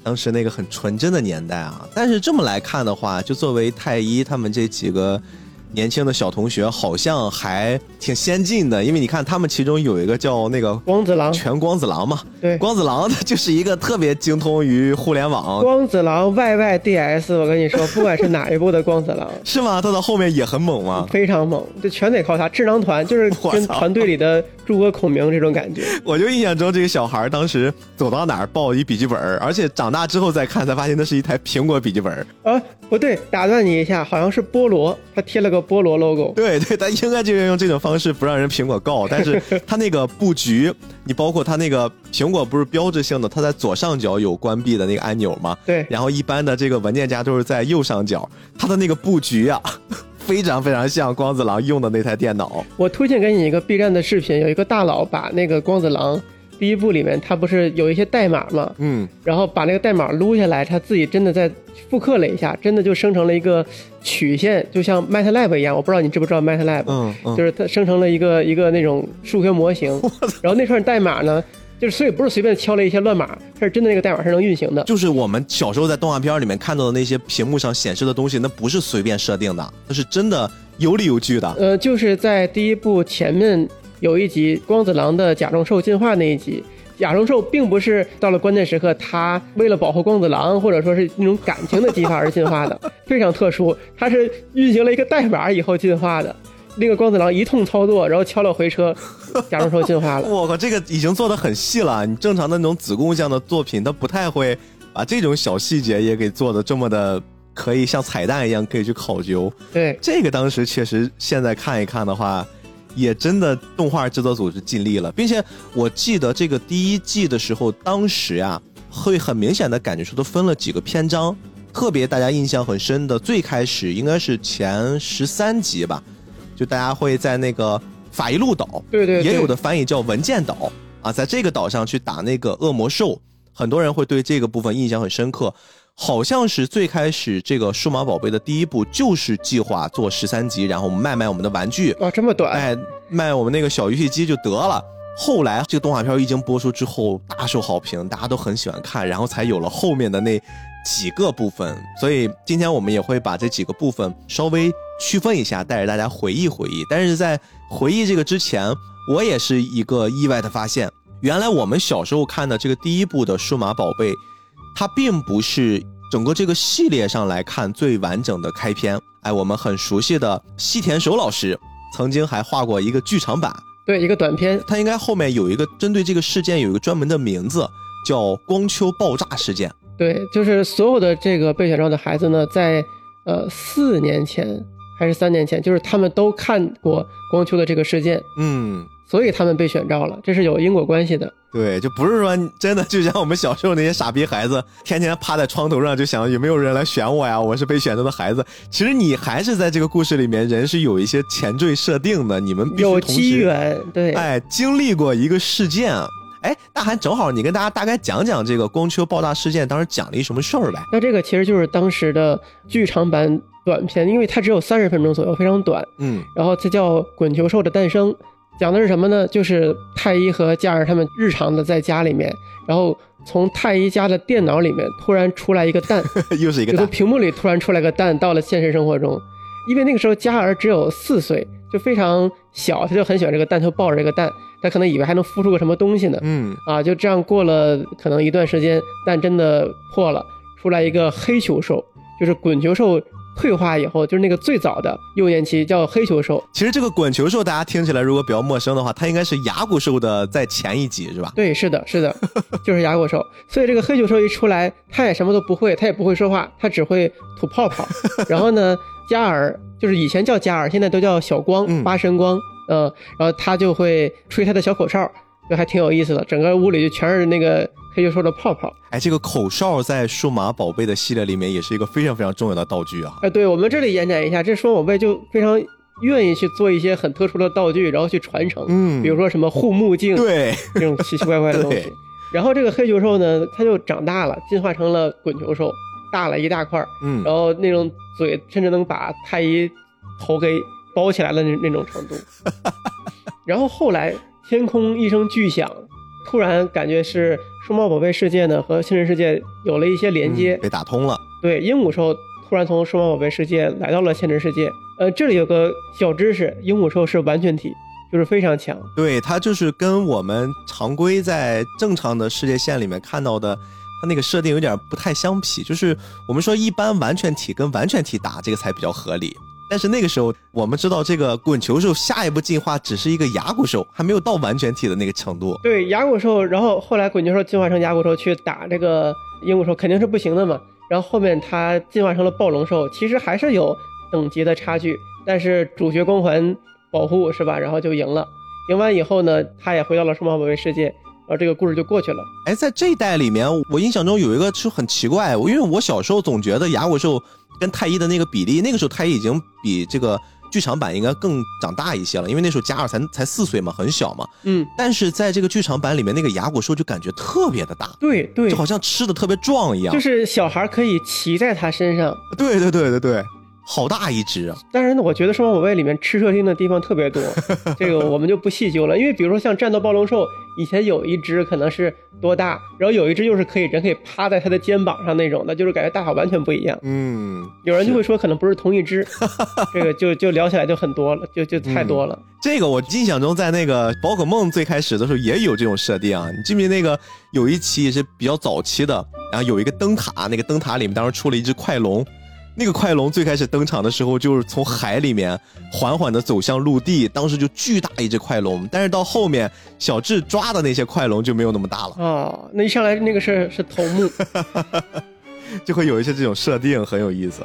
当时那个很纯真的年代啊。但是这么来看的话，就作为太医他们这几个年轻的小同学，好像还挺先进的，因为你看他们其中有一个叫那个光子郎，全光子郎嘛，对，光子郎他 就是一个特别精通于互联网，光子郎 YYDS，我跟你说，不管是哪一部的光子郎，是吗？他到后面也很猛吗？非常猛，就全得靠他。智囊团就是跟团队里的诸葛孔明这种感觉。我就印象中这个小孩当时走到哪儿抱一笔记本，而且长大之后再看才发现那是一台苹果笔记本。啊，不对，打断你一下，好像是菠萝，他贴了个菠萝 logo。对对，他应该就是用这种方式不让人苹果告，但是 他那个布局，你包括他那个苹果不是标志性的，它在左上角有关闭的那个按钮吗？对，然后一般的这个文件夹都是在右上角，它的那个布局啊。非常非常像光子郎用的那台电脑。我推荐给你一个 B 站的视频，有一个大佬把那个光子郎第一部里面，他不是有一些代码吗？嗯，然后把那个代码撸下来，他自己真的在复刻了一下，真的就生成了一个曲线，就像 MATLAB 一样。我不知道你知不知道 MATLAB，嗯嗯，就是它生成了一个一个那种数学模型。然后那串代码呢？就是所以不是随便敲了一些乱码，它是真的那个代码是能运行的。就是我们小时候在动画片里面看到的那些屏幕上显示的东西，那不是随便设定的，那是真的有理有据的。呃，就是在第一部前面有一集光子郎的甲虫兽进化那一集，甲虫兽并不是到了关键时刻，他为了保护光子郎或者说是那种感情的激发而进化的，非常特殊，它是运行了一个代码以后进化的。那个光子郎一通操作，然后敲了回车，甲虫兽进化了。我靠，这个已经做的很细了。你正常的那种子贡像的作品，它不太会把这种小细节也给做的这么的，可以像彩蛋一样可以去考究。对，这个当时确实，现在看一看的话，也真的动画制作组是尽力了，并且我记得这个第一季的时候，当时呀，会很明显的感觉出都分了几个篇章，特别大家印象很深的，最开始应该是前十三集吧。就大家会在那个法医路岛，对对，也有的翻译叫文件岛啊，在这个岛上去打那个恶魔兽，很多人会对这个部分印象很深刻。好像是最开始这个数码宝贝的第一部就是计划做十三集，然后卖卖我们的玩具啊，这么短，哎，卖我们那个小游戏机就得了。后来这个动画片一经播出之后大受好评，大家都很喜欢看，然后才有了后面的那几个部分。所以今天我们也会把这几个部分稍微。区分一下，带着大家回忆回忆。但是在回忆这个之前，我也是一个意外的发现，原来我们小时候看的这个第一部的数码宝贝，它并不是整个这个系列上来看最完整的开篇。哎，我们很熟悉的西田守老师曾经还画过一个剧场版，对，一个短片，它应该后面有一个针对这个事件有一个专门的名字，叫光丘爆炸事件。对，就是所有的这个被选中的孩子呢，在呃四年前。还是三年前，就是他们都看过光丘的这个事件，嗯，所以他们被选召了，这是有因果关系的。对，就不是说真的，就像我们小时候那些傻逼孩子，天天趴在窗头上就想有没有人来选我呀？我是被选择的孩子。其实你还是在这个故事里面，人是有一些前缀设定的，你们必须有机缘，对，哎，经历过一个事件。哎，大韩正好，你跟大家大概讲讲这个光丘爆炸事件当时讲了一什么事儿呗？那这个其实就是当时的剧场版。短片，因为它只有三十分钟左右，非常短。嗯，然后它叫《滚球兽的诞生》，讲的是什么呢？就是太一和佳儿他们日常的在家里面，然后从太一家的电脑里面突然出来一个蛋，又是一个蛋，就从屏幕里突然出来个蛋，到了现实生活中。因为那个时候佳儿只有四岁，就非常小，他就很喜欢这个蛋，就抱着这个蛋，他可能以为还能孵出个什么东西呢。嗯，啊，就这样过了可能一段时间，蛋真的破了，出来一个黑球兽，就是滚球兽。退化以后，就是那个最早的幼年期叫黑球兽。其实这个滚球兽，大家听起来如果比较陌生的话，它应该是牙骨兽的在前一集，是吧？对，是的，是的，就是牙骨兽。所以这个黑球兽一出来，它也什么都不会，它也不会说话，它只会吐泡泡。然后呢，加尔就是以前叫加尔，现在都叫小光八神光，嗯，然后他就会吹他的小口哨。就还挺有意思的，整个屋里就全是那个黑球兽的泡泡。哎，这个口哨在数码宝贝的系列里面也是一个非常非常重要的道具啊。哎，对我们这里延展一下，这数码宝贝就非常愿意去做一些很特殊的道具，然后去传承。嗯，比如说什么护目镜，对，这种奇奇怪怪的东西。然后这个黑球兽呢，它就长大了，进化成了滚球兽，大了一大块。嗯，然后那种嘴甚至能把太一头给包起来的那那种程度。然后后来。天空一声巨响，突然感觉是数码宝贝世界呢和现实世界有了一些连接，被打通了。对，鹦鹉兽突然从数码宝贝世界来到了现实世界。呃，这里有个小知识，鹦鹉兽是完全体，就是非常强。对，它就是跟我们常规在正常的世界线里面看到的，它那个设定有点不太相匹。就是我们说一般完全体跟完全体打这个才比较合理。但是那个时候我们知道，这个滚球兽下一步进化只是一个牙骨兽，还没有到完全体的那个程度。对，牙骨兽，然后后来滚球兽进化成牙骨兽去打这个鹦鹉兽，肯定是不行的嘛。然后后面它进化成了暴龙兽，其实还是有等级的差距，但是主角光环保护是吧？然后就赢了。赢完以后呢，他也回到了数码宝贝世界，然后这个故事就过去了。哎，在这一代里面，我印象中有一个是很奇怪，因为我小时候总觉得牙骨兽跟太一的那个比例，那个时候太一已经比这个剧场版应该更长大一些了，因为那时候加尔才才四岁嘛，很小嘛。嗯，但是在这个剧场版里面，那个牙骨兽就感觉特别的大，对对，就好像吃的特别壮一样，就是小孩可以骑在它身上。对对对对对。好大一只啊！但是呢，我觉得数码宝贝里面吃设定的地方特别多，这个我们就不细究了。因为比如说像战斗暴龙兽，以前有一只可能是多大，然后有一只又是可以人可以趴在它的肩膀上那种的，就是感觉大小完全不一样。嗯，有人就会说可能不是同一只，这个就就聊起来就很多了，就就太多了。这个我印象中在那个宝可梦最开始的时候也有这种设定啊，你记不记得那个有一期也是比较早期的，然后有一个灯塔，那个灯塔里面当时出了一只快龙。那个快龙最开始登场的时候，就是从海里面缓缓的走向陆地，当时就巨大一只快龙。但是到后面，小智抓的那些快龙就没有那么大了。哦，那一上来那个是是头目，就会有一些这种设定很有意思。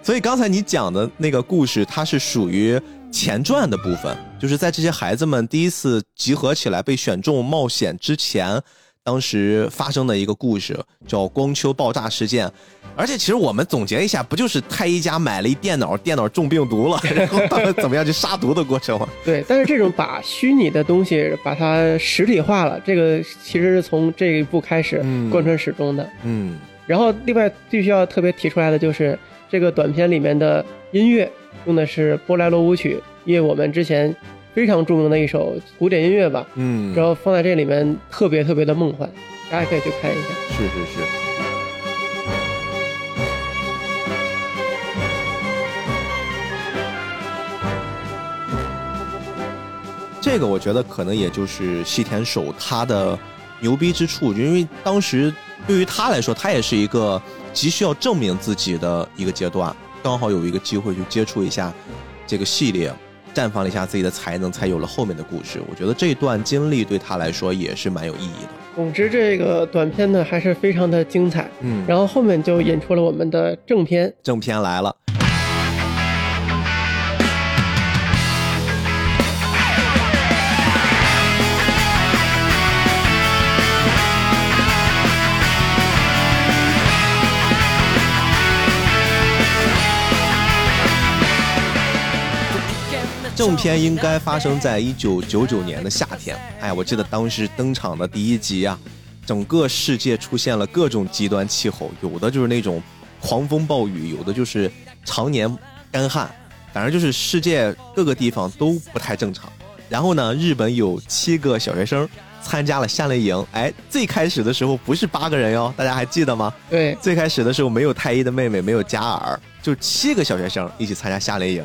所以刚才你讲的那个故事，它是属于前传的部分，就是在这些孩子们第一次集合起来被选中冒险之前。当时发生的一个故事叫光丘爆炸事件，而且其实我们总结一下，不就是太一家买了一电脑，电脑中病毒了，然后怎么样去杀毒的过程吗？对，但是这种把虚拟的东西把它实体化了，这个其实是从这一步开始贯穿始终的。嗯，然后另外必须要特别提出来的就是这个短片里面的音乐用的是波莱罗舞曲，因为我们之前。非常著名的一首古典音乐吧，嗯，然后放在这里面特别特别的梦幻，大家可以去看一下。是是是。这个我觉得可能也就是西田守他的牛逼之处，就因为当时对于他来说，他也是一个急需要证明自己的一个阶段，刚好有一个机会去接触一下这个系列。绽放了一下自己的才能，才有了后面的故事。我觉得这段经历对他来说也是蛮有意义的。总之，这个短片呢还是非常的精彩。嗯，然后后面就引出了我们的正片。正片来了。正片应该发生在一九九九年的夏天。哎，我记得当时登场的第一集啊，整个世界出现了各种极端气候，有的就是那种狂风暴雨，有的就是常年干旱，反正就是世界各个地方都不太正常。然后呢，日本有七个小学生参加了夏令营。哎，最开始的时候不是八个人哟，大家还记得吗？对，最开始的时候没有太一的妹妹，没有加尔，就七个小学生一起参加夏令营。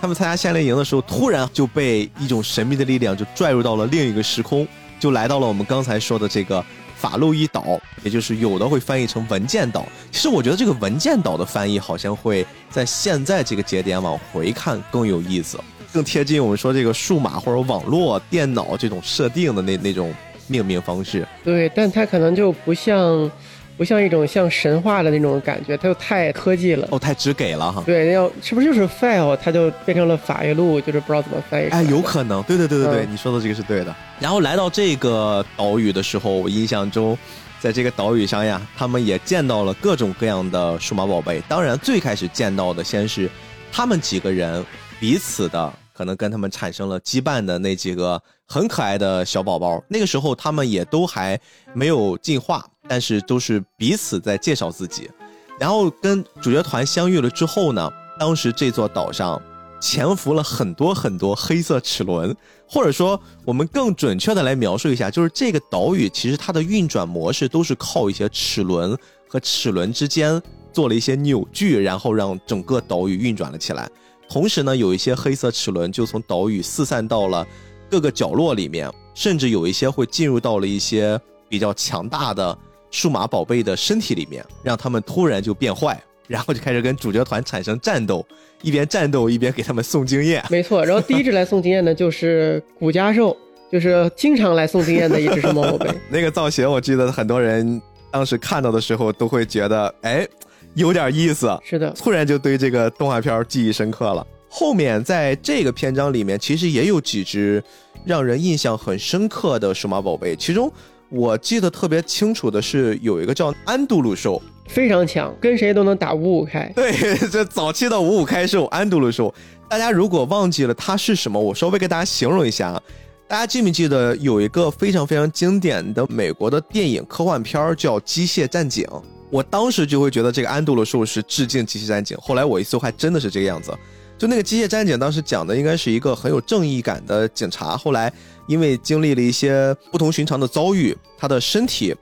他们参加夏令营的时候，突然就被一种神秘的力量就拽入到了另一个时空，就来到了我们刚才说的这个法路伊岛，也就是有的会翻译成文件岛。其实我觉得这个文件岛的翻译好像会在现在这个节点往回看更有意思，更贴近我们说这个数码或者网络电脑这种设定的那那种命名方式。对，但它可能就不像。不像一种像神话的那种感觉，它又太科技了哦，太直给了哈。对，要是不是就是 file，它就变成了法语录，就是不知道怎么翻译。哎，有可能，对对对对对，你说的这个是对的。然后来到这个岛屿的时候，我印象中，在这个岛屿上呀，他们也见到了各种各样的数码宝贝。当然，最开始见到的先是他们几个人彼此的，可能跟他们产生了羁绊的那几个很可爱的小宝宝。那个时候，他们也都还没有进化。但是都是彼此在介绍自己，然后跟主角团相遇了之后呢，当时这座岛上潜伏了很多很多黑色齿轮，或者说我们更准确的来描述一下，就是这个岛屿其实它的运转模式都是靠一些齿轮和齿轮之间做了一些扭矩，然后让整个岛屿运转了起来。同时呢，有一些黑色齿轮就从岛屿四散到了各个角落里面，甚至有一些会进入到了一些比较强大的。数码宝贝的身体里面，让他们突然就变坏，然后就开始跟主角团产生战斗，一边战斗一边给他们送经验。没错，然后第一只来送经验的就是古家兽，就是经常来送经验的一只是猫宝贝。那个造型，我记得很多人当时看到的时候都会觉得，哎，有点意思。是的，突然就对这个动画片记忆深刻了。后面在这个篇章里面，其实也有几只让人印象很深刻的数码宝贝，其中我记得特别清楚的是有一个叫安杜鲁兽，非常强，跟谁都能打五五开。对，这早期的五五开兽安杜鲁兽，大家如果忘记了它是什么，我稍微给大家形容一下啊。大家记没记得有一个非常非常经典的美国的电影科幻片叫《机械战警》？我当时就会觉得这个安杜鲁兽是致敬《机械战警》，后来我一搜还真的是这个样子。就那个机械战警当时讲的应该是一个很有正义感的警察，后来因为经历了一些不同寻常的遭遇，他的身体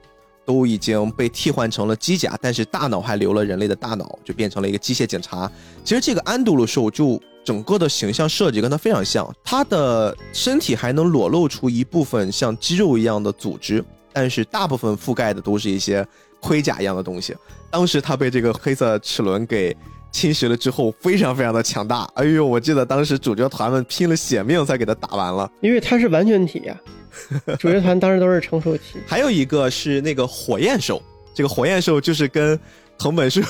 都已经被替换成了机甲，但是大脑还留了人类的大脑，就变成了一个机械警察。其实这个安杜鲁兽就整个的形象设计跟他非常像，他的身体还能裸露出一部分像肌肉一样的组织，但是大部分覆盖的都是一些盔甲一样的东西。当时他被这个黑色齿轮给。侵蚀了之后，非常非常的强大。哎呦，我记得当时主角团们拼了血命才给他打完了，因为他是完全体呀。主角团当时都是成熟期。还有一个是那个火焰兽，这个火焰兽就是跟藤本树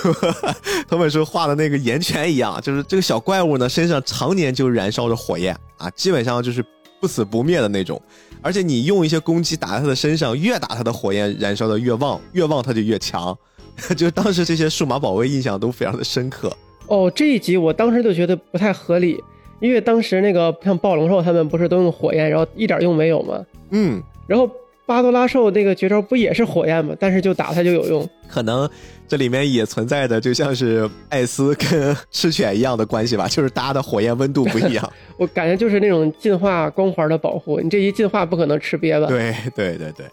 藤本树画的那个岩泉一样，就是这个小怪物呢身上常年就燃烧着火焰啊，基本上就是不死不灭的那种。而且你用一些攻击打在他的身上，越打他的火焰燃烧的越旺，越旺他就越强。就当时这些数码宝贝印象都非常的深刻哦。这一集我当时就觉得不太合理，因为当时那个像暴龙兽他们不是都用火焰，然后一点用没有吗？嗯，然后巴多拉兽那个绝招不也是火焰吗？但是就打它就有用。可能这里面也存在的就像是艾斯跟赤犬一样的关系吧，就是大家的火焰温度不一样。我感觉就是那种进化光环的保护，你这一进化不可能吃瘪吧？对对对对，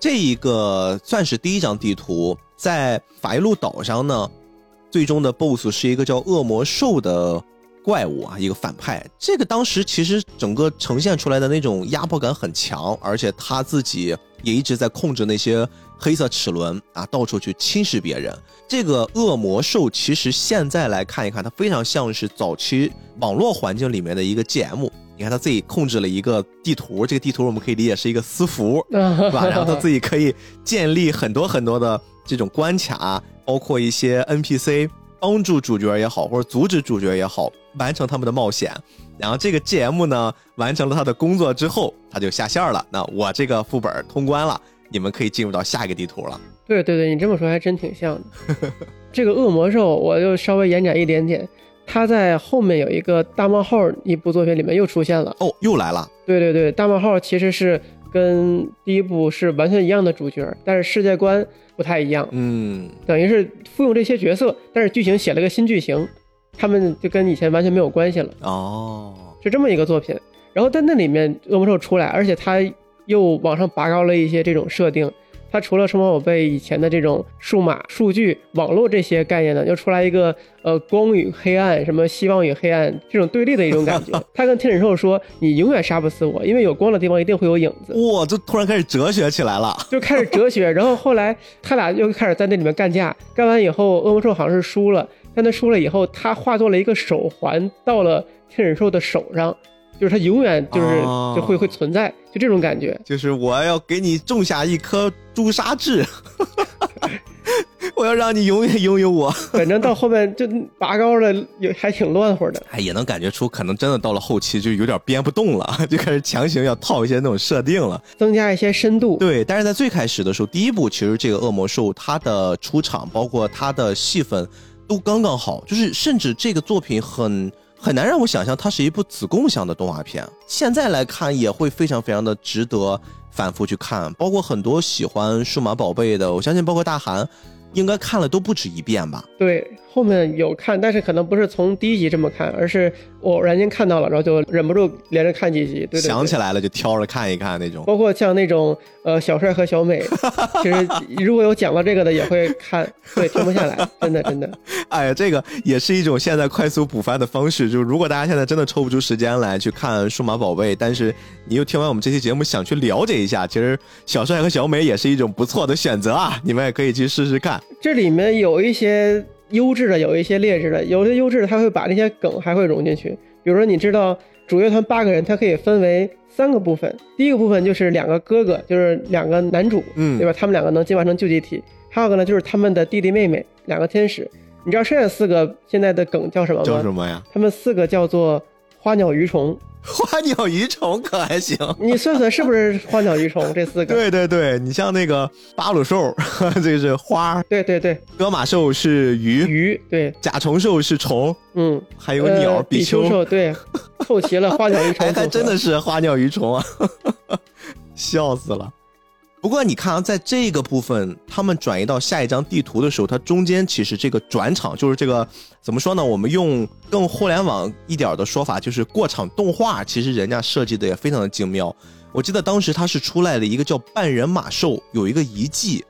这一个算是第一张地图。在法伊路岛上呢，最终的 BOSS 是一个叫恶魔兽的怪物啊，一个反派。这个当时其实整个呈现出来的那种压迫感很强，而且他自己也一直在控制那些黑色齿轮啊，到处去侵蚀别人。这个恶魔兽其实现在来看一看，它非常像是早期网络环境里面的一个 GM。你看他自己控制了一个地图，这个地图我们可以理解是一个私服，是吧？然后他自己可以建立很多很多的。这种关卡，包括一些 NPC 帮助主角也好，或者阻止主角也好，完成他们的冒险。然后这个 GM 呢，完成了他的工作之后，他就下线了。那我这个副本通关了，你们可以进入到下一个地图了。对对对，你这么说还真挺像的。这个恶魔兽，我就稍微延展一点点，他在后面有一个大冒号一部作品里面又出现了。哦，又来了。对对对，大冒号其实是跟第一部是完全一样的主角，但是世界观。不太一样，嗯，等于是复用这些角色，但是剧情写了个新剧情，他们就跟以前完全没有关系了。哦，是这么一个作品。然后在那里面，恶魔兽出来，而且他又往上拔高了一些这种设定。它除了数码宝贝以前的这种数码数据网络这些概念呢，又出来一个呃光与黑暗，什么希望与黑暗这种对立的一种感觉。他跟天使兽说：“你永远杀不死我，因为有光的地方一定会有影子。”哇，就突然开始哲学起来了，就开始哲学。然后后来他俩又开始在那里面干架，干完以后，恶魔兽好像是输了，但他输了以后，他化作了一个手环到了天使兽的手上。就是它永远就是就会会存在，就这种感觉。就是我要给你种下一颗朱砂痣，我要让你永远拥有我。反正到后面就拔高了，也还挺乱乎的。哎，也能感觉出，可能真的到了后期就有点编不动了，就开始强行要套一些那种设定了，增加一些深度。对，但是在最开始的时候，第一部其实这个恶魔兽它的出场，包括它的戏份都刚刚好，就是甚至这个作品很。很难让我想象它是一部子共享的动画片，现在来看也会非常非常的值得反复去看，包括很多喜欢数码宝贝的，我相信包括大韩，应该看了都不止一遍吧？对。后面有看，但是可能不是从第一集这么看，而是偶然间看到了，然后就忍不住连着看几集。对，想起来了就挑着看一看那种。包括像那种呃小帅和小美，其实如果有讲到这个的也会看，对，停不下来，真的真的。哎呀，这个也是一种现在快速补番的方式，就是如果大家现在真的抽不出时间来去看数码宝贝，但是你又听完我们这期节目想去了解一下，其实小帅和小美也是一种不错的选择啊，你们也可以去试试看。这里面有一些。优质的，有一些劣质的，有的优质的他会把那些梗还会融进去。比如说，你知道主乐团八个人，它可以分为三个部分，第一个部分就是两个哥哥，就是两个男主，嗯对吧？他们两个能进化成救济体。还有个呢，就是他们的弟弟妹妹，两个天使。你知道剩下四个现在的梗叫什么吗？叫什么呀？他们四个叫做花鸟鱼虫。花鸟鱼虫可还行？你算算是不是花鸟鱼虫这四个？对对对，你像那个巴鲁兽，这个是花；对对对，戈马兽是鱼，鱼对，甲虫兽是虫，嗯，还有鸟、呃比丘丘兽对，凑齐了花鸟鱼虫还，还真的是花鸟鱼虫啊，笑死了。不过你看啊，在这个部分，他们转移到下一张地图的时候，它中间其实这个转场就是这个怎么说呢？我们用更互联网一点的说法，就是过场动画，其实人家设计的也非常的精妙。我记得当时它是出来了一个叫半人马兽，有一个遗迹，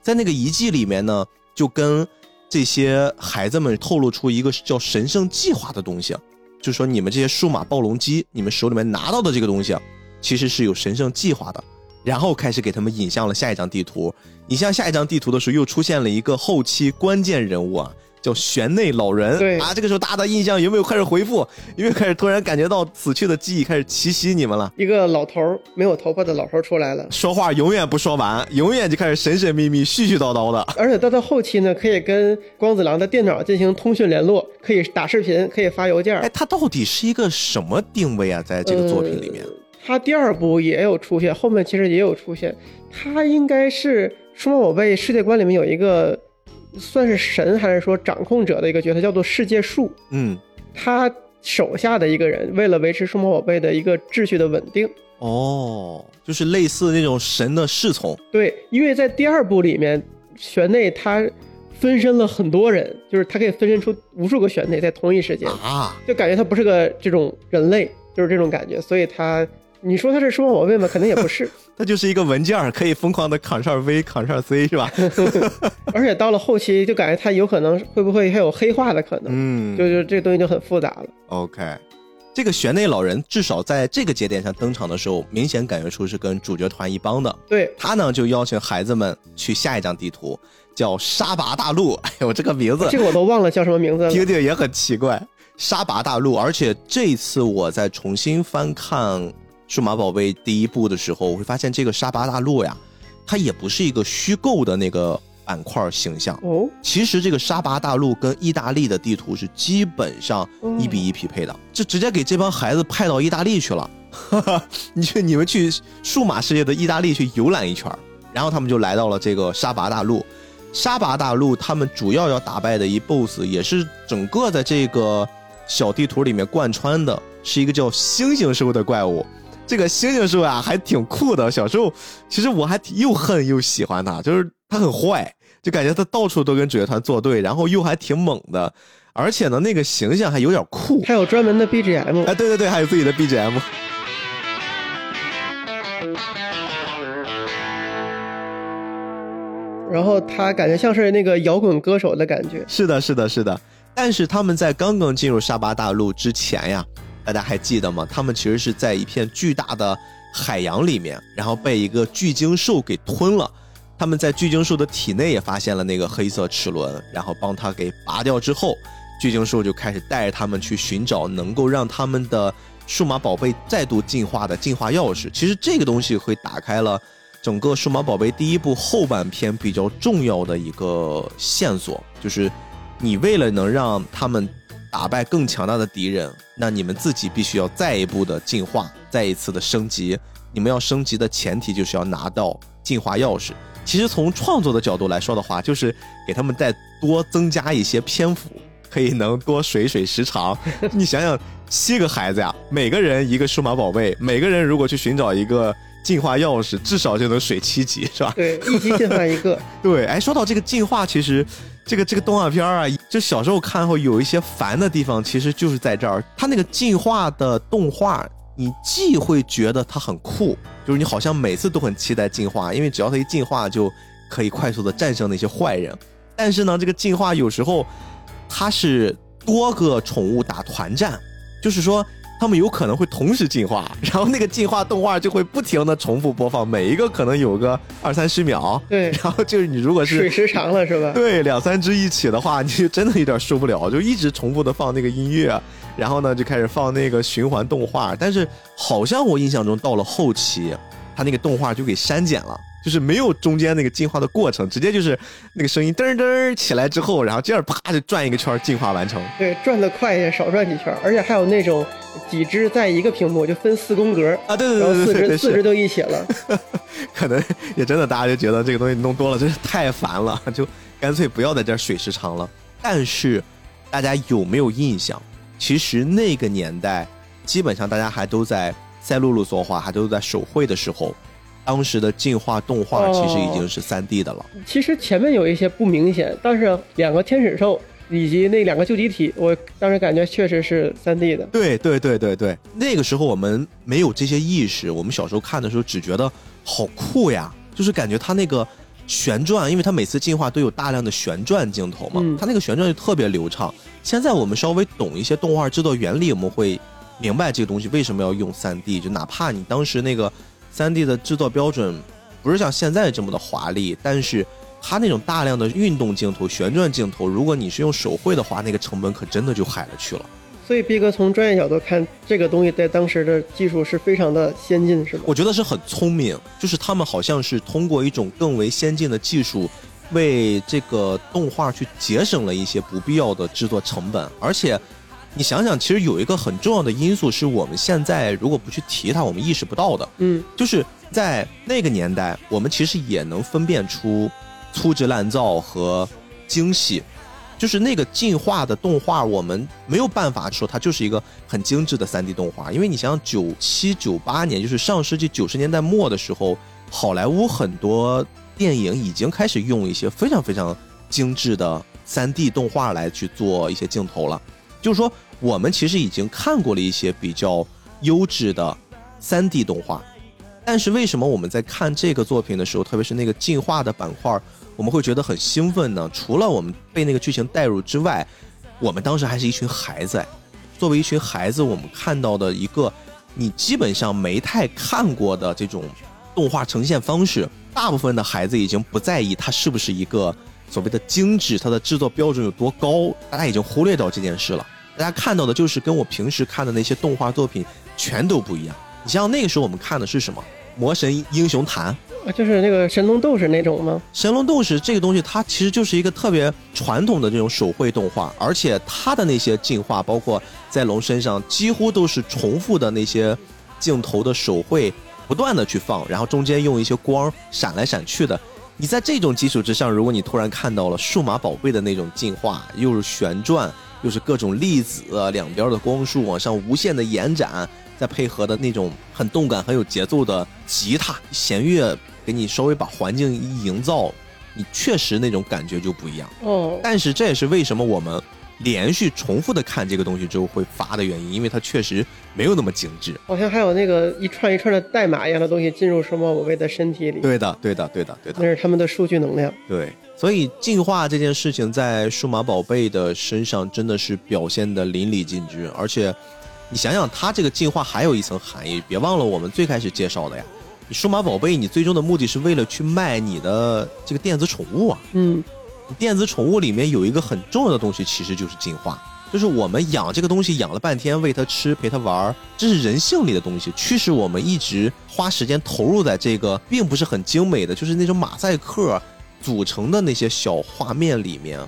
在那个遗迹里面呢，就跟这些孩子们透露出一个叫神圣计划的东西，就说你们这些数码暴龙机，你们手里面拿到的这个东西，其实是有神圣计划的。然后开始给他们引向了下一张地图。引向下一张地图的时候，又出现了一个后期关键人物啊，叫玄内老人。对啊，这个时候大家的印象有没有开始回复？有没有开始突然感觉到死去的记忆开始奇袭你们了？一个老头儿没有头发的老头儿出来了。说话永远不说完，永远就开始神神秘秘、絮絮叨叨的。而且到到后期呢，可以跟光子郎的电脑进行通讯联络，可以打视频，可以发邮件。哎，他到底是一个什么定位啊？在这个作品里面，呃他第二部也有出现，后面其实也有出现。他应该是数码宝贝世界观里面有一个算是神还是说掌控者的一个角色，叫做世界树。嗯，他手下的一个人，为了维持数码宝贝的一个秩序的稳定，哦，就是类似那种神的侍从。对，因为在第二部里面，玄内他分身了很多人，就是他可以分身出无数个玄内在同一时间，啊，就感觉他不是个这种人类，就是这种感觉，所以他。你说他是数码宝贝吗？肯定也不是，它就是一个文件，可以疯狂的 Ctrl V、Ctrl C 是吧？而且到了后期就感觉他有可能会不会还有黑化的可能，嗯，就就这个东西就很复杂了。OK，这个玄内老人至少在这个节点上登场的时候，明显感觉出是跟主角团一帮的。对，他呢就邀请孩子们去下一张地图，叫沙拔大陆。哎呦，这个名字这个我都忘了叫什么名字了。听听也很奇怪，沙拔大陆。而且这一次我在重新翻看《数码宝贝》第一部的时候，我会发现这个沙巴大陆呀，它也不是一个虚构的那个板块形象。哦，其实这个沙巴大陆跟意大利的地图是基本上一比一匹配的，就直接给这帮孩子派到意大利去了。你去你们去数码世界的意大利去游览一圈儿，然后他们就来到了这个沙巴大陆。沙巴大陆他们主要要打败的一 BOSS，也是整个在这个小地图里面贯穿的，是一个叫猩猩兽的怪物。这个猩猩兽啊，还挺酷的。小时候其实我还又恨又喜欢他，就是他很坏，就感觉他到处都跟主角团作对，然后又还挺猛的，而且呢，那个形象还有点酷。还有专门的 BGM，哎，对对对，还有自己的 BGM。然后他感觉像是那个摇滚歌手的感觉。是的，是的，是的。但是他们在刚刚进入沙巴大陆之前呀，大家还记得吗？他们其实是在一片巨大的海洋里面，然后被一个巨鲸兽给吞了。他们在巨鲸兽的体内也发现了那个黑色齿轮，然后帮他给拔掉之后，巨鲸兽就开始带着他们去寻找能够让他们的数码宝贝再度进化的进化钥匙。其实这个东西会打开了整个数码宝贝第一部后半篇比较重要的一个线索，就是你为了能让他们打败更强大的敌人，那你们自己必须要再一步的进化，再一次的升级。你们要升级的前提就是要拿到进化钥匙。其实从创作的角度来说的话，就是给他们再多增加一些篇幅，可以能多水水时长。你想想，七个孩子呀，每个人一个数码宝贝，每个人如果去寻找一个进化钥匙，至少就能水七级，是吧？对，一集进化一个。对，哎，说到这个进化，其实这个这个动画片啊，就小时候看后有一些烦的地方，其实就是在这儿，它那个进化的动画。你既会觉得它很酷，就是你好像每次都很期待进化，因为只要它一进化就可以快速的战胜那些坏人。但是呢，这个进化有时候它是多个宠物打团战，就是说他们有可能会同时进化，然后那个进化动画就会不停的重复播放，每一个可能有个二三十秒。对，然后就是你如果是水时长了是吧？对，两三只一起的话，你就真的有点受不了，就一直重复的放那个音乐，然后呢就开始放那个循环动画。但是好像我印象中到了后期，他那个动画就给删减了。就是没有中间那个进化的过程，直接就是那个声音噔噔起来之后，然后接着啪就转一个圈，进化完成。对，转的快一些，少转几圈，而且还有那种几只在一个屏幕就分四宫格啊，对对对，然后四只四只都一起了。可能也真的大家就觉得这个东西弄多了真是太烦了，就干脆不要在这水时长了。但是大家有没有印象？其实那个年代，基本上大家还都在赛璐璐说话，还都在手绘的时候。当时的进化动画其实已经是三 D 的了。其实前面有一些不明显，但是两个天使兽以及那两个救济体，我当时感觉确实是三 D 的。对对对对对，那个时候我们没有这些意识，我们小时候看的时候只觉得好酷呀，就是感觉它那个旋转，因为它每次进化都有大量的旋转镜头嘛，它那个旋转就特别流畅。现在我们稍微懂一些动画制作原理，我们会明白这个东西为什么要用三 D，就哪怕你当时那个。三 D 的制作标准不是像现在这么的华丽，但是它那种大量的运动镜头、旋转镜头，如果你是用手绘的话，那个成本可真的就海了去了。所以，毕哥从专业角度看，这个东西在当时的技术是非常的先进，是吧？我觉得是很聪明，就是他们好像是通过一种更为先进的技术，为这个动画去节省了一些不必要的制作成本，而且。你想想，其实有一个很重要的因素是我们现在如果不去提它，我们意识不到的。嗯，就是在那个年代，我们其实也能分辨出粗制滥造和精细。就是那个进化的动画，我们没有办法说它就是一个很精致的三 D 动画，因为你想想，九七九八年，就是上世纪九十年代末的时候，好莱坞很多电影已经开始用一些非常非常精致的三 D 动画来去做一些镜头了。就是说，我们其实已经看过了一些比较优质的三 D 动画，但是为什么我们在看这个作品的时候，特别是那个进化的板块，我们会觉得很兴奋呢？除了我们被那个剧情带入之外，我们当时还是一群孩子。作为一群孩子，我们看到的一个你基本上没太看过的这种动画呈现方式，大部分的孩子已经不在意它是不是一个。所谓的精致，它的制作标准有多高？大家已经忽略掉这件事了。大家看到的就是跟我平时看的那些动画作品全都不一样。你像那个时候我们看的是什么？《魔神英雄坛》啊，就是那个神龙斗士那种吗？神龙斗士这个东西，它其实就是一个特别传统的这种手绘动画，而且它的那些进化，包括在龙身上，几乎都是重复的那些镜头的手绘，不断的去放，然后中间用一些光闪来闪去的。你在这种基础之上，如果你突然看到了数码宝贝的那种进化，又是旋转，又是各种粒子，两边的光束往上无限的延展，再配合的那种很动感、很有节奏的吉他、弦乐，给你稍微把环境一营造，你确实那种感觉就不一样。哦，但是这也是为什么我们。连续重复的看这个东西之后会发的原因，因为它确实没有那么精致。好像还有那个一串一串的代码一样的东西进入数码宝贝的身体里。对的，对的，对的，对的。那是他们的数据能量。对，所以进化这件事情在数码宝贝的身上真的是表现的淋漓尽致。而且，你想想，它这个进化还有一层含义，别忘了我们最开始介绍的呀。你数码宝贝，你最终的目的是为了去卖你的这个电子宠物啊。嗯。电子宠物里面有一个很重要的东西，其实就是进化。就是我们养这个东西养了半天，喂它吃，陪它玩儿，这是人性里的东西，驱使我们一直花时间投入在这个并不是很精美的，就是那种马赛克组成的那些小画面里面。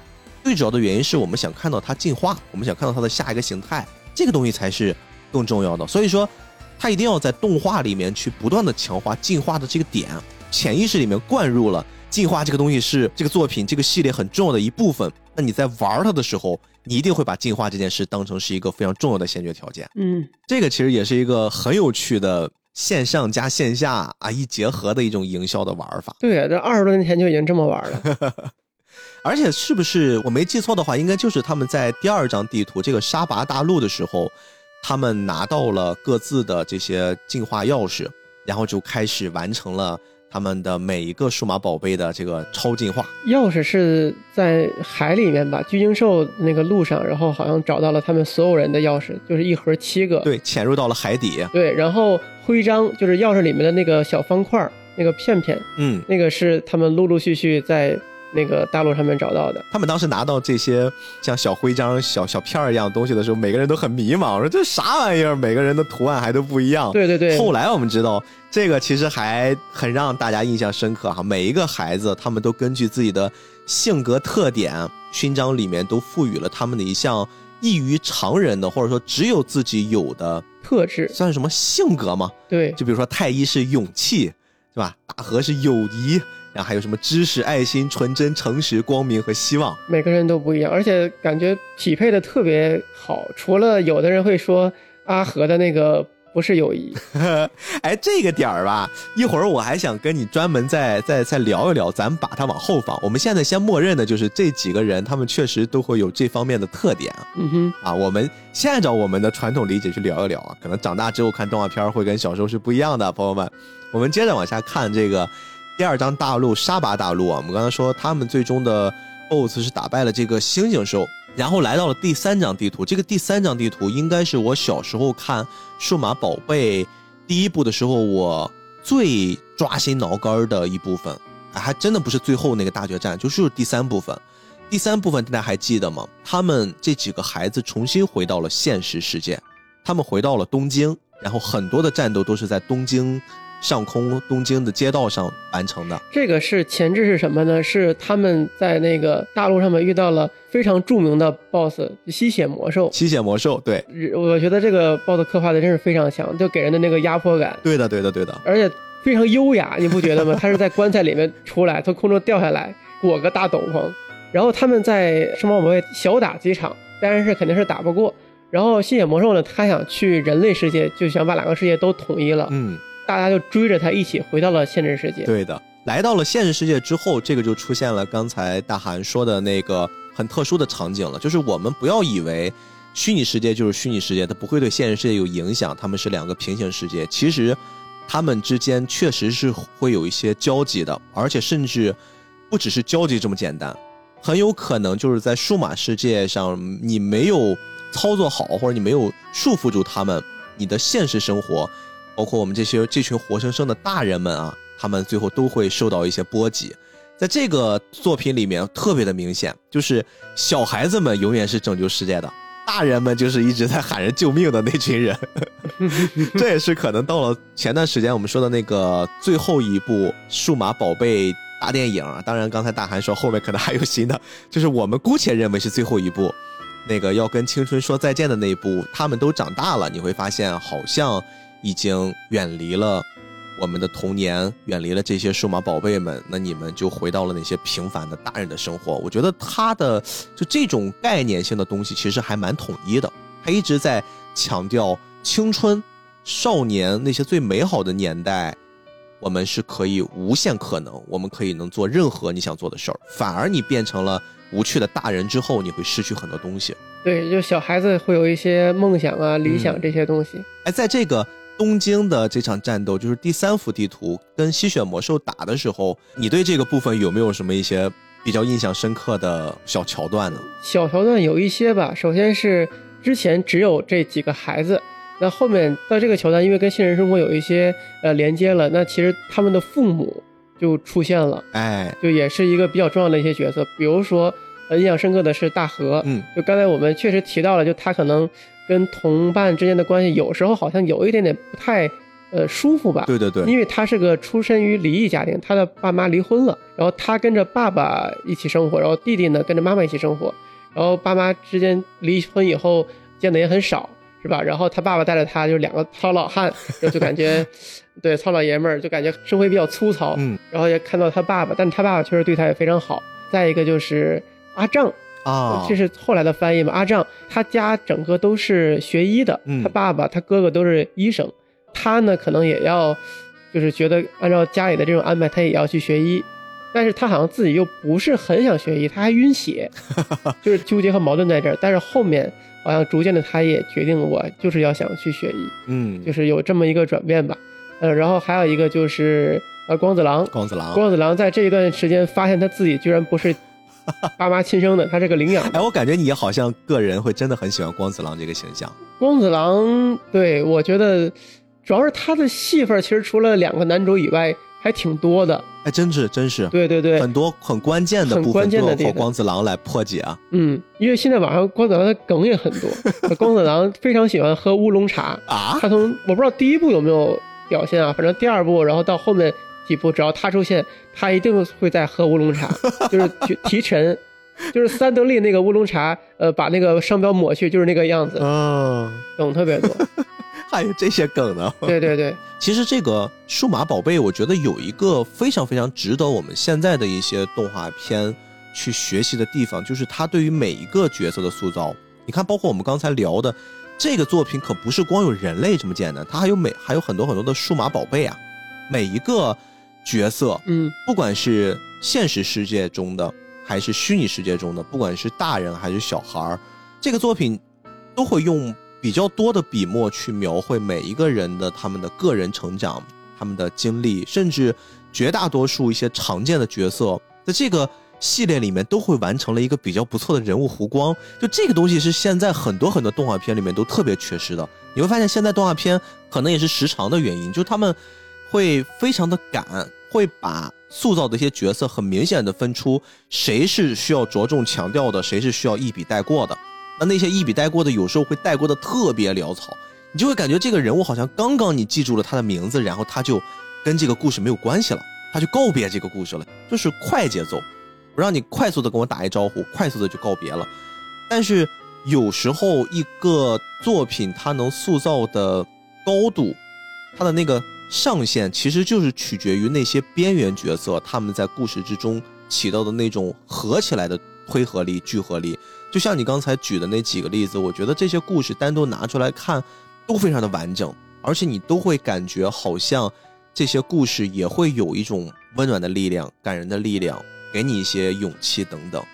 最主要的原因是我们想看到它进化，我们想看到它的下一个形态，这个东西才是更重要的。所以说，它一定要在动画里面去不断的强化进化的这个点，潜意识里面灌入了。进化这个东西是这个作品、这个系列很重要的一部分。那你在玩它的时候，你一定会把进化这件事当成是一个非常重要的先决条件。嗯，这个其实也是一个很有趣的线上加线下啊一结合的一种营销的玩法。对呀，这二十多年前就已经这么玩了。而且是不是我没记错的话，应该就是他们在第二张地图这个沙拔大陆的时候，他们拿到了各自的这些进化钥匙，然后就开始完成了。他们的每一个数码宝贝的这个超进化。钥匙是在海里面吧？巨鲸兽那个路上，然后好像找到了他们所有人的钥匙，就是一盒七个。对，潜入到了海底。对，然后徽章就是钥匙里面的那个小方块，那个片片，嗯，那个是他们陆陆续续在。那个大陆上面找到的，他们当时拿到这些像小徽章、小小片儿一样东西的时候，每个人都很迷茫，说这啥玩意儿？每个人的图案还都不一样。对对对。后来我们知道，这个其实还很让大家印象深刻哈。每一个孩子，他们都根据自己的性格特点，勋章里面都赋予了他们的一项异于常人的，或者说只有自己有的特质，算是什么性格吗？对。就比如说太医是勇气，是吧？大和是友谊。然后还有什么知识、爱心、纯真、诚实、光明和希望，每个人都不一样，而且感觉匹配的特别好。除了有的人会说阿和的那个不是友谊，哎，这个点儿吧，一会儿我还想跟你专门再再再聊一聊，咱把它往后放。我们现在先默认的就是这几个人，他们确实都会有这方面的特点。嗯哼，啊，我们先按照我们的传统理解去聊一聊啊，可能长大之后看动画片会跟小时候是不一样的，朋友们。我们接着往下看这个。第二张大陆沙巴大陆啊，我们刚才说他们最终的 BOSS 是打败了这个猩猩兽，然后来到了第三张地图。这个第三张地图应该是我小时候看数码宝贝第一部的时候，我最抓心挠肝的一部分。还真的不是最后那个大决战，就是第三部分。第三部分大家还记得吗？他们这几个孩子重新回到了现实世界，他们回到了东京，然后很多的战斗都是在东京。上空东京的街道上完成的，这个是前置是什么呢？是他们在那个大陆上面遇到了非常著名的 BOSS 吸血魔兽。吸血魔兽，对，我觉得这个 BOSS 刻画的真是非常强，就给人的那个压迫感。对的，对的，对的，而且非常优雅，你不觉得吗？他是在棺材里面出来，从空中掉下来，裹个大斗篷，然后他们在数码宝贝小打几场，当然是肯定是打不过。然后吸血魔兽呢，他想去人类世界，就想把两个世界都统一了。嗯。大家就追着他一起回到了现实世界。对的，来到了现实世界之后，这个就出现了刚才大韩说的那个很特殊的场景了。就是我们不要以为虚拟世界就是虚拟世界，它不会对现实世界有影响，他们是两个平行世界。其实他们之间确实是会有一些交集的，而且甚至不只是交集这么简单，很有可能就是在数码世界上，你没有操作好，或者你没有束缚住他们，你的现实生活。包括我们这些这群活生生的大人们啊，他们最后都会受到一些波及。在这个作品里面特别的明显，就是小孩子们永远是拯救世界的，大人们就是一直在喊人救命的那群人。这也是可能到了前段时间我们说的那个最后一部数码宝贝大电影啊，当然刚才大韩说后面可能还有新的，就是我们姑且认为是最后一部，那个要跟青春说再见的那一部，他们都长大了，你会发现好像。已经远离了我们的童年，远离了这些数码宝贝们，那你们就回到了那些平凡的大人的生活。我觉得他的就这种概念性的东西，其实还蛮统一的。他一直在强调青春、少年那些最美好的年代，我们是可以无限可能，我们可以能做任何你想做的事儿。反而你变成了无趣的大人之后，你会失去很多东西。对，就小孩子会有一些梦想啊、理想这些东西。哎，在这个。东京的这场战斗就是第三幅地图跟吸血魔兽打的时候，你对这个部分有没有什么一些比较印象深刻的小桥段呢？小桥段有一些吧。首先是之前只有这几个孩子，那后面到这个桥段，因为跟现实生活有一些呃连接了，那其实他们的父母就出现了，哎，就也是一个比较重要的一些角色。比如说，呃，印象深刻的是大和，嗯，就刚才我们确实提到了，就他可能。跟同伴之间的关系有时候好像有一点点不太，呃，舒服吧？对对对，因为他是个出身于离异家庭，他的爸妈离婚了，然后他跟着爸爸一起生活，然后弟弟呢跟着妈妈一起生活，然后爸妈之间离婚以后见的也很少，是吧？然后他爸爸带着他，就是两个糙老汉，就感觉，对糙老爷们儿就感觉生活比较粗糙，嗯，然后也看到他爸爸，但是他爸爸确实对他也非常好。再一个就是阿丈。啊，这是后来的翻译嘛？阿丈他家整个都是学医的，他爸爸他哥哥都是医生，他呢可能也要，就是觉得按照家里的这种安排，他也要去学医，但是他好像自己又不是很想学医，他还晕血，就是纠结和矛盾在这儿。但是后面好像逐渐的他也决定，我就是要想去学医，嗯，就是有这么一个转变吧。呃，然后还有一个就是呃，光子郎，光子郎。光子郎在这一段时间发现他自己居然不是 爸妈亲生的，他是个领养。哎，我感觉你好像个人会真的很喜欢光子郎这个形象。光子郎，对我觉得主要是他的戏份，其实除了两个男主以外。还挺多的，哎，真是真是，对对对，很多很关键的部分都要靠光子郎来破解啊。嗯，因为现在网上光子郎的梗也很多，光子郎非常喜欢喝乌龙茶啊。他从我不知道第一部有没有表现啊，反正第二部，然后到后面几部，只要他出现，他一定会在喝乌龙茶，就是提 提神，就是三得利那个乌龙茶，呃，把那个商标抹去，就是那个样子。嗯，梗特别多。还有这些梗呢？对对对，其实这个数码宝贝，我觉得有一个非常非常值得我们现在的一些动画片去学习的地方，就是它对于每一个角色的塑造。你看，包括我们刚才聊的这个作品，可不是光有人类这么简单，它还有每还有很多很多的数码宝贝啊。每一个角色，嗯，不管是现实世界中的还是虚拟世界中的，不管是大人还是小孩儿，这个作品都会用。比较多的笔墨去描绘每一个人的他们的个人成长、他们的经历，甚至绝大多数一些常见的角色，在这个系列里面都会完成了一个比较不错的人物弧光。就这个东西是现在很多很多动画片里面都特别缺失的。你会发现现在动画片可能也是时长的原因，就他们会非常的赶，会把塑造的一些角色很明显的分出谁是需要着重强调的，谁是需要一笔带过的。那那些一笔带过的，有时候会带过的特别潦草，你就会感觉这个人物好像刚刚你记住了他的名字，然后他就跟这个故事没有关系了，他就告别这个故事了，就是快节奏，我让你快速的跟我打一招呼，快速的就告别了。但是有时候一个作品它能塑造的高度，它的那个上限，其实就是取决于那些边缘角色他们在故事之中起到的那种合起来的推合力、聚合力。就像你刚才举的那几个例子，我觉得这些故事单独拿出来看，都非常的完整，而且你都会感觉好像这些故事也会有一种温暖的力量、感人的力量，给你一些勇气等等。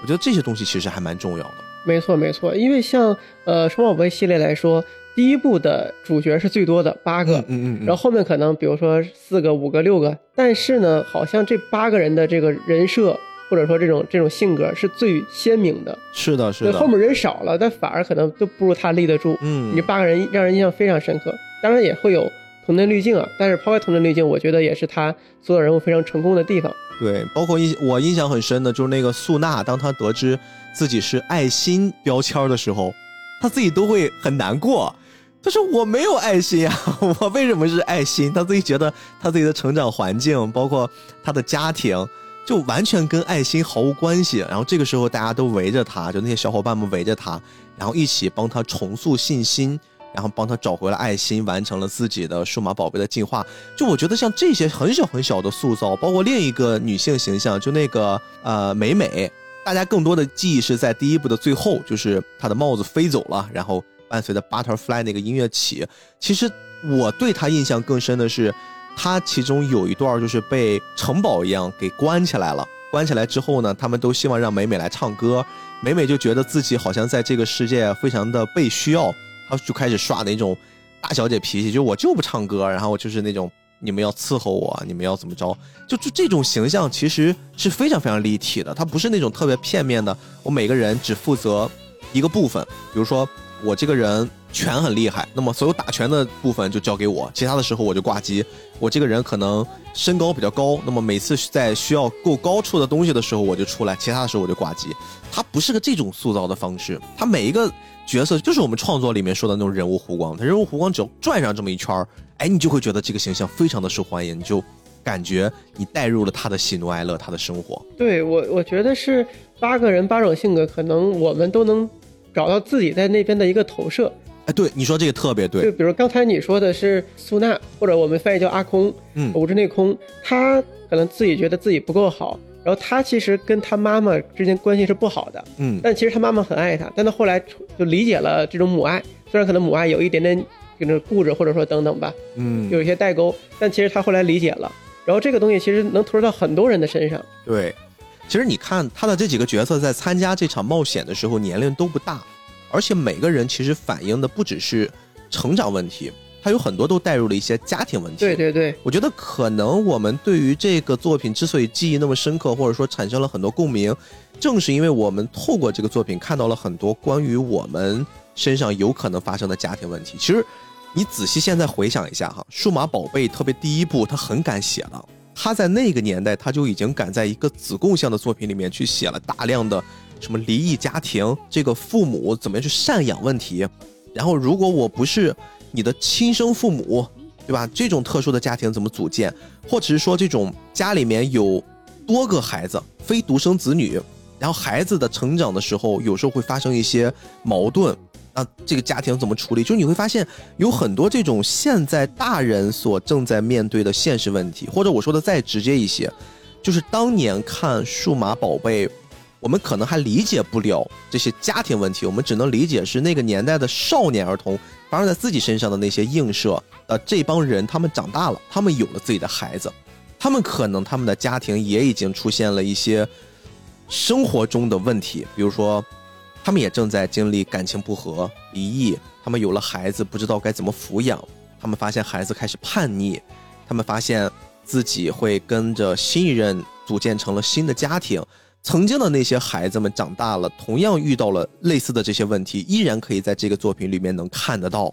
我觉得这些东西其实还蛮重要的。没错，没错，因为像呃双宝贝系列来说，第一部的主角是最多的八个，嗯嗯，然后后面可能比如说四个、五个、六个，但是呢，好像这八个人的这个人设。或者说这种这种性格是最鲜明的，是的，是的。后面人少了，但反而可能都不如他立得住。嗯，你八个人让人印象非常深刻。当然也会有童年滤镜啊，但是抛开童年滤镜，我觉得也是他所有人物非常成功的地方。对，包括印我印象很深的就是那个素娜，当她得知自己是爱心标签的时候，她自己都会很难过。他说我没有爱心啊，我为什么是爱心？他自己觉得他自己的成长环境，包括他的家庭。就完全跟爱心毫无关系。然后这个时候，大家都围着他，就那些小伙伴们围着他，然后一起帮他重塑信心，然后帮他找回了爱心，完成了自己的数码宝贝的进化。就我觉得像这些很小很小的塑造，包括另一个女性形象，就那个呃美美，大家更多的记忆是在第一部的最后，就是她的帽子飞走了，然后伴随着 Butterfly 那个音乐起。其实我对她印象更深的是。他其中有一段就是被城堡一样给关起来了，关起来之后呢，他们都希望让美美来唱歌，美美就觉得自己好像在这个世界非常的被需要，她就开始耍那种大小姐脾气，就我就不唱歌，然后就是那种你们要伺候我，你们要怎么着，就就这种形象其实是非常非常立体的，它不是那种特别片面的，我每个人只负责一个部分，比如说我这个人。拳很厉害，那么所有打拳的部分就交给我，其他的时候我就挂机。我这个人可能身高比较高，那么每次在需要够高处的东西的时候我就出来，其他的时候我就挂机。他不是个这种塑造的方式，他每一个角色就是我们创作里面说的那种人物弧光，他人物弧光只要转上这么一圈哎，你就会觉得这个形象非常的受欢迎，你就感觉你带入了他的喜怒哀乐，他的生活。对我，我觉得是八个人八种性格，可能我们都能找到自己在那边的一个投射。哎，对，你说这个特别对。就比如刚才你说的是苏娜，或者我们翻译叫阿空，嗯，五之内空，他可能自己觉得自己不够好，然后他其实跟他妈妈之间关系是不好的，嗯，但其实他妈妈很爱他，但他后来就理解了这种母爱，虽然可能母爱有一点点就是固执，或者说等等吧，嗯，有一些代沟，但其实他后来理解了，然后这个东西其实能投入到很多人的身上。对，其实你看他的这几个角色在参加这场冒险的时候，年龄都不大。而且每个人其实反映的不只是成长问题，他有很多都带入了一些家庭问题。对对对，我觉得可能我们对于这个作品之所以记忆那么深刻，或者说产生了很多共鸣，正是因为我们透过这个作品看到了很多关于我们身上有可能发生的家庭问题。其实，你仔细现在回想一下哈，《数码宝贝》特别第一部，他很敢写的，他在那个年代，他就已经敢在一个子贡像的作品里面去写了大量的什么离异家庭，这个父母怎么样去赡养问题，然后如果我不是你的亲生父母。对吧？这种特殊的家庭怎么组建，或者是说这种家里面有多个孩子，非独生子女，然后孩子的成长的时候，有时候会发生一些矛盾，那这个家庭怎么处理？就是你会发现有很多这种现在大人所正在面对的现实问题，或者我说的再直接一些，就是当年看《数码宝贝》，我们可能还理解不了这些家庭问题，我们只能理解是那个年代的少年儿童。发生在自己身上的那些映射，呃，这帮人他们长大了，他们有了自己的孩子，他们可能他们的家庭也已经出现了一些生活中的问题，比如说，他们也正在经历感情不和、离异，他们有了孩子不知道该怎么抚养，他们发现孩子开始叛逆，他们发现自己会跟着新一任组建成了新的家庭。曾经的那些孩子们长大了，同样遇到了类似的这些问题，依然可以在这个作品里面能看得到。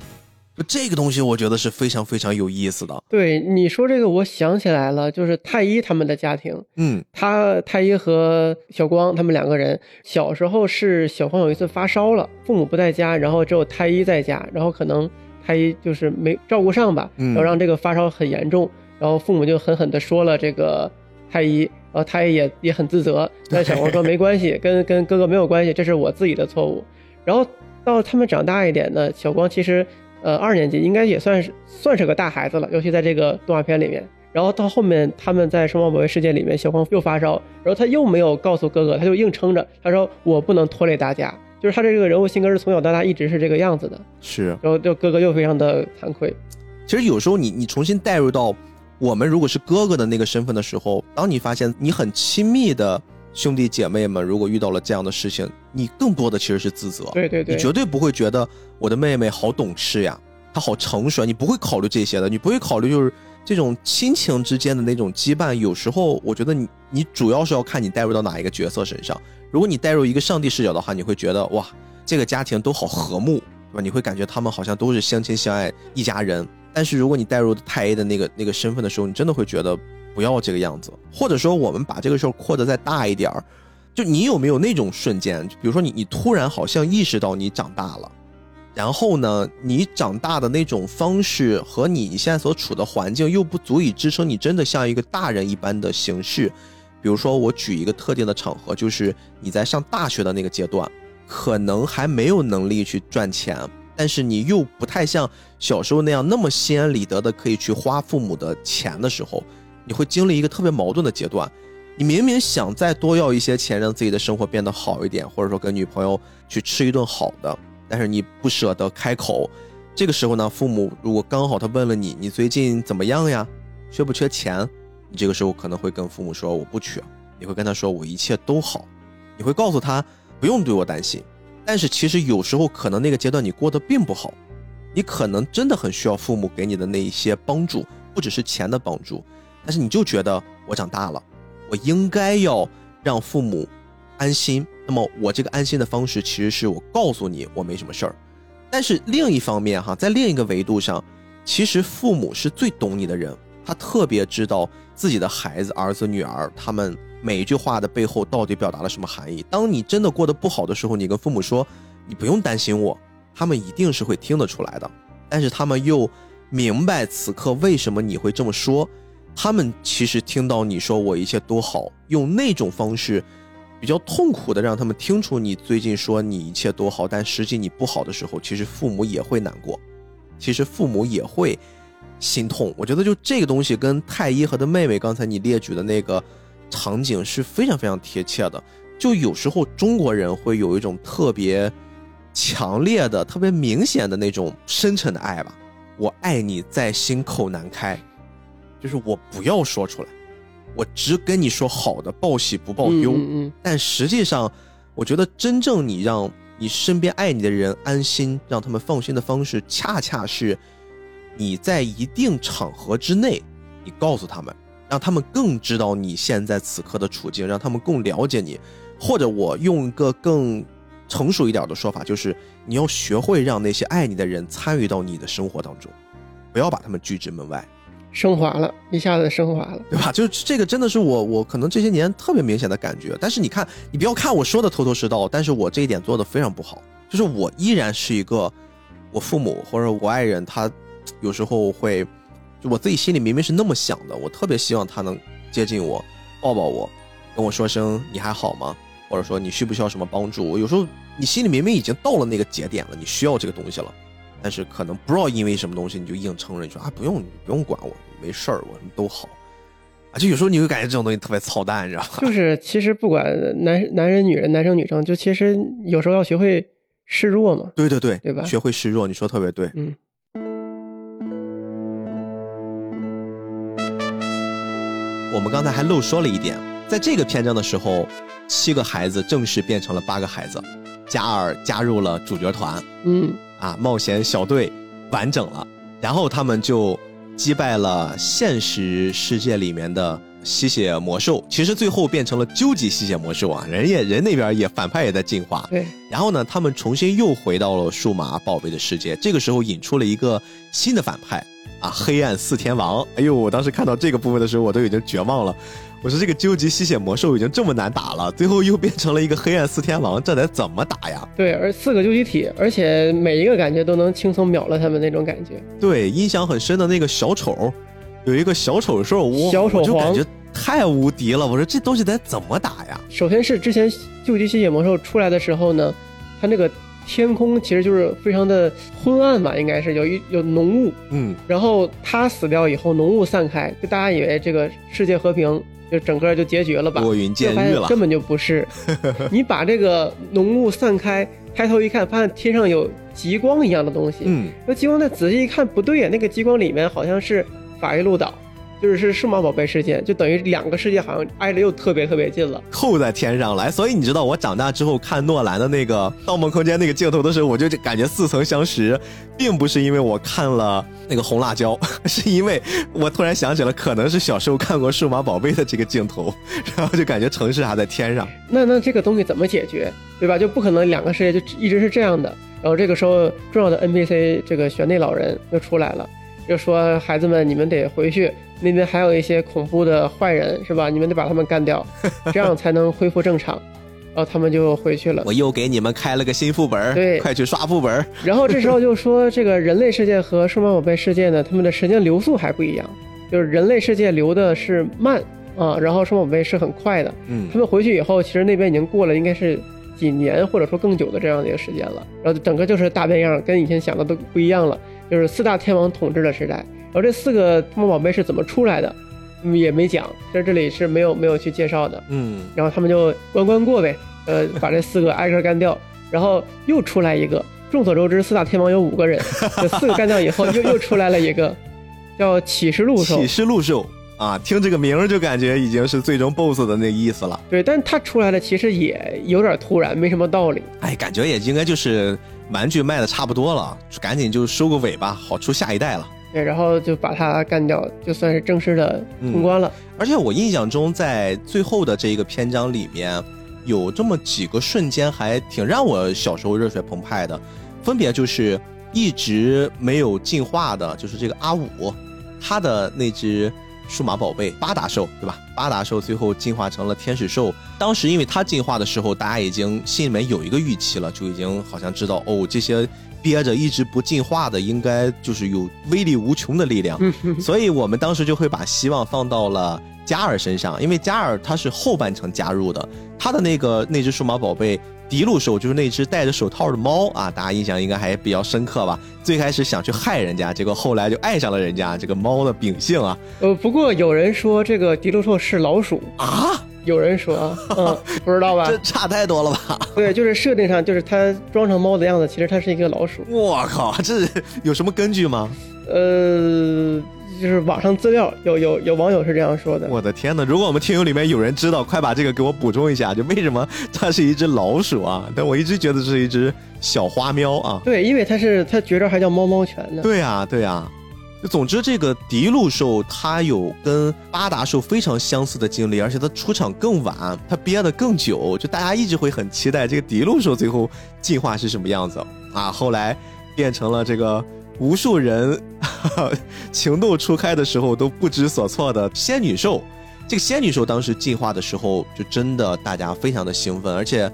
这个东西我觉得是非常非常有意思的。对你说这个，我想起来了，就是太一他们的家庭。嗯，他太一和小光他们两个人小时候是小光有一次发烧了，父母不在家，然后只有太一在家，然后可能太一就是没照顾上吧，然后让这个发烧很严重，然后父母就狠狠的说了这个太一。然后他也也很自责，但小光说没关系，跟跟哥哥没有关系，这是我自己的错误。然后到他们长大一点呢，小光其实呃二年级应该也算是算是个大孩子了，尤其在这个动画片里面。然后到后面他们在生化保卫世界里面，小黄又发烧，然后他又没有告诉哥哥，他就硬撑着，他说我不能拖累大家。就是他这个人物性格是从小到大一直是这个样子的。是。然后就哥哥又非常的惭愧。其实有时候你你重新带入到。我们如果是哥哥的那个身份的时候，当你发现你很亲密的兄弟姐妹们如果遇到了这样的事情，你更多的其实是自责。对对对，你绝对不会觉得我的妹妹好懂事呀，她好成熟，你不会考虑这些的，你不会考虑就是这种亲情之间的那种羁绊。有时候我觉得你你主要是要看你带入到哪一个角色身上。如果你带入一个上帝视角的话，你会觉得哇，这个家庭都好和睦，对吧？你会感觉他们好像都是相亲相爱一家人。但是如果你带入太 A 的那个那个身份的时候，你真的会觉得不要这个样子。或者说，我们把这个事儿扩得再大一点儿，就你有没有那种瞬间，比如说你你突然好像意识到你长大了，然后呢，你长大的那种方式和你现在所处的环境又不足以支撑你真的像一个大人一般的形式。比如说，我举一个特定的场合，就是你在上大学的那个阶段，可能还没有能力去赚钱。但是你又不太像小时候那样那么心安理得的可以去花父母的钱的时候，你会经历一个特别矛盾的阶段。你明明想再多要一些钱，让自己的生活变得好一点，或者说跟女朋友去吃一顿好的，但是你不舍得开口。这个时候呢，父母如果刚好他问了你，你最近怎么样呀？缺不缺钱？你这个时候可能会跟父母说我不缺，你会跟他说我一切都好，你会告诉他不用对我担心。但是其实有时候可能那个阶段你过得并不好，你可能真的很需要父母给你的那一些帮助，不只是钱的帮助。但是你就觉得我长大了，我应该要让父母安心。那么我这个安心的方式其实是我告诉你我没什么事儿。但是另一方面哈，在另一个维度上，其实父母是最懂你的人，他特别知道自己的孩子、儿子、女儿他们。每一句话的背后到底表达了什么含义？当你真的过得不好的时候，你跟父母说：“你不用担心我。”他们一定是会听得出来的。但是他们又明白此刻为什么你会这么说。他们其实听到你说我一切都好，用那种方式比较痛苦的让他们听出你最近说你一切多好，但实际你不好的时候，其实父母也会难过，其实父母也会心痛。我觉得就这个东西跟太一和他妹妹刚才你列举的那个。场景是非常非常贴切的，就有时候中国人会有一种特别强烈的、特别明显的那种深沉的爱吧。我爱你在心口难开，就是我不要说出来，我只跟你说好的，报喜不报忧。但实际上，我觉得真正你让你身边爱你的人安心，让他们放心的方式，恰恰是你在一定场合之内，你告诉他们，让他们更知道你现在此刻的处境，让他们更了解你。或者我用一个更成熟一点的说法，就是你要学会让那些爱你的人参与到你的生活当中，不要把他们拒之门外。升华了，一下子升华了，对吧？就是这个真的是我我可能这些年特别明显的感觉。但是你看，你不要看我说的头头是道，但是我这一点做的非常不好。就是我依然是一个，我父母或者我爱人，他有时候会，就我自己心里明明是那么想的，我特别希望他能接近我，抱抱我，跟我说声你还好吗？或者说你需不需要什么帮助？我有时候你心里明明已经到了那个节点了，你需要这个东西了。但是可能不知道因为什么东西，你就硬撑着，你说啊不用不用管我，没事儿，我都好，啊就有时候你会感觉这种东西特别操蛋，你知道吗？就是其实不管男男人、女人、男生、女生，就其实有时候要学会示弱嘛。对对对，对吧学会示弱，你说特别对。嗯，我们刚才还漏说了一点，在这个篇章的时候，七个孩子正式变成了八个孩子，加尔加入了主角团，嗯，啊，冒险小队完整了，然后他们就击败了现实世界里面的吸血魔兽，其实最后变成了究极吸血魔兽啊，人也人那边也反派也在进化，对，然后呢，他们重新又回到了数码宝贝的世界，这个时候引出了一个新的反派啊，黑暗四天王。哎呦，我当时看到这个部分的时候，我都已经绝望了。我说这个究极吸血魔兽已经这么难打了，最后又变成了一个黑暗四天王，这得怎么打呀？对，而四个究极体，而且每一个感觉都能轻松秒了他们那种感觉。对，印象很深的那个小丑，有一个小丑兽，我小丑皇我就感觉太无敌了。我说这东西得怎么打呀？首先是之前究极吸血魔兽出来的时候呢，它那个天空其实就是非常的昏暗吧，应该是有一有浓雾，嗯，然后他死掉以后，浓雾散开，就大家以为这个世界和平，就整个就结局了吧？拨云见日了。现根本就不是。你把这个浓雾散开，抬头一看，发现天上有极光一样的东西。嗯，那极光再仔细一看，不对呀，那个极光里面好像是法伊路岛，就是是数码宝贝事件，就等于两个世界好像挨着又特别特别近了。扣在天上来。所以你知道，我长大之后看诺兰的那个《盗梦空间》那个镜头的时候，我就感觉似曾相识，并不是因为我看了那个红辣椒，是因为我突然想起了可能是小时候看过《数码宝贝》的这个镜头，然后就感觉城市还在天上。那那这个东西怎么解决，对吧？就不可能两个世界就一直是这样的。然后这个时候，重要的 NPC 这个玄内老人就出来了，就说：“孩子们，你们得回去，那边还有一些恐怖的坏人，是吧？你们得把他们干掉，这样才能恢复正常。”然后他们就回去了。我又给你们开了个新副本，对快去刷副本。然后这时候就说，这个人类世界和数码宝贝世界呢，他们的时间流速还不一样，就是人类世界流的是慢啊，然后数码宝贝是很快的。嗯他们回去以后，其实那边已经过了应该是几年或者说更久的这样的一个时间了，然后整个就是大变样，跟以前想的都不一样了，就是四大天王统治的时代。然后这四个数码宝贝是怎么出来的，嗯也没讲，在这里是没有没有去介绍的。嗯，然后他们就关关过呗，呃，把这四个挨个干掉，然后又出来一个。众所周知，四大天王有五个人，这四个干掉以后，又又出来了一个叫启示录兽启。示录兽啊，听这个名儿就感觉已经是最终 BOSS 的那个意思了。对，但他出来的其实也有点突然，没什么道理。哎，感觉也应该就是玩具卖的差不多了，赶紧就收个尾吧，好出下一代了。对，然后就把他干掉，就算是正式的通关了。而且我印象中，在最后的这一个篇章里面，有这么几个瞬间还挺让我小时候热血澎湃的，分别就是一直没有进化的，就是这个阿五，他的那只数码宝贝八达兽，对吧？八达兽最后进化成了天使兽。当时因为它进化的时候，大家已经心里面有一个预期了，就已经好像知道哦，这些憋着一直不进化的，应该就是有威力无穷的力量。所以我们当时就会把希望放到了加尔身上，因为加尔他是后半程加入的，他的那个那只数码宝贝迪路兽就是那只戴着手套的猫啊，大家印象应该还比较深刻吧？最开始想去害人家，结果后来就爱上了人家这个猫的秉性啊。呃，不过有人说这个迪路兽是老鼠，啊，有人说，嗯，不知道吧这？差太多了吧？对，就是设定上，就是它装成猫的样子，其实它是一个老鼠。我靠，这有什么根据吗？呃，就是网上资料有有有网友是这样说的。我的天哪！如果我们听友里面有人知道，快把这个给我补充一下，就为什么它是一只老鼠啊？但我一直觉得这是一只小花喵啊。对，因为它是它绝招还叫猫猫拳呢。对呀、对呀、就总之，这个迪路兽它有跟巴达兽非常相似的经历，而且它出场更晚，它憋得更久，就大家一直会很期待这个迪路兽最后进化是什么样子啊。后来变成了这个无数人 情窦初开的时候都不知所措的仙女兽。这个仙女兽当时进化的时候，就真的大家非常的兴奋，而且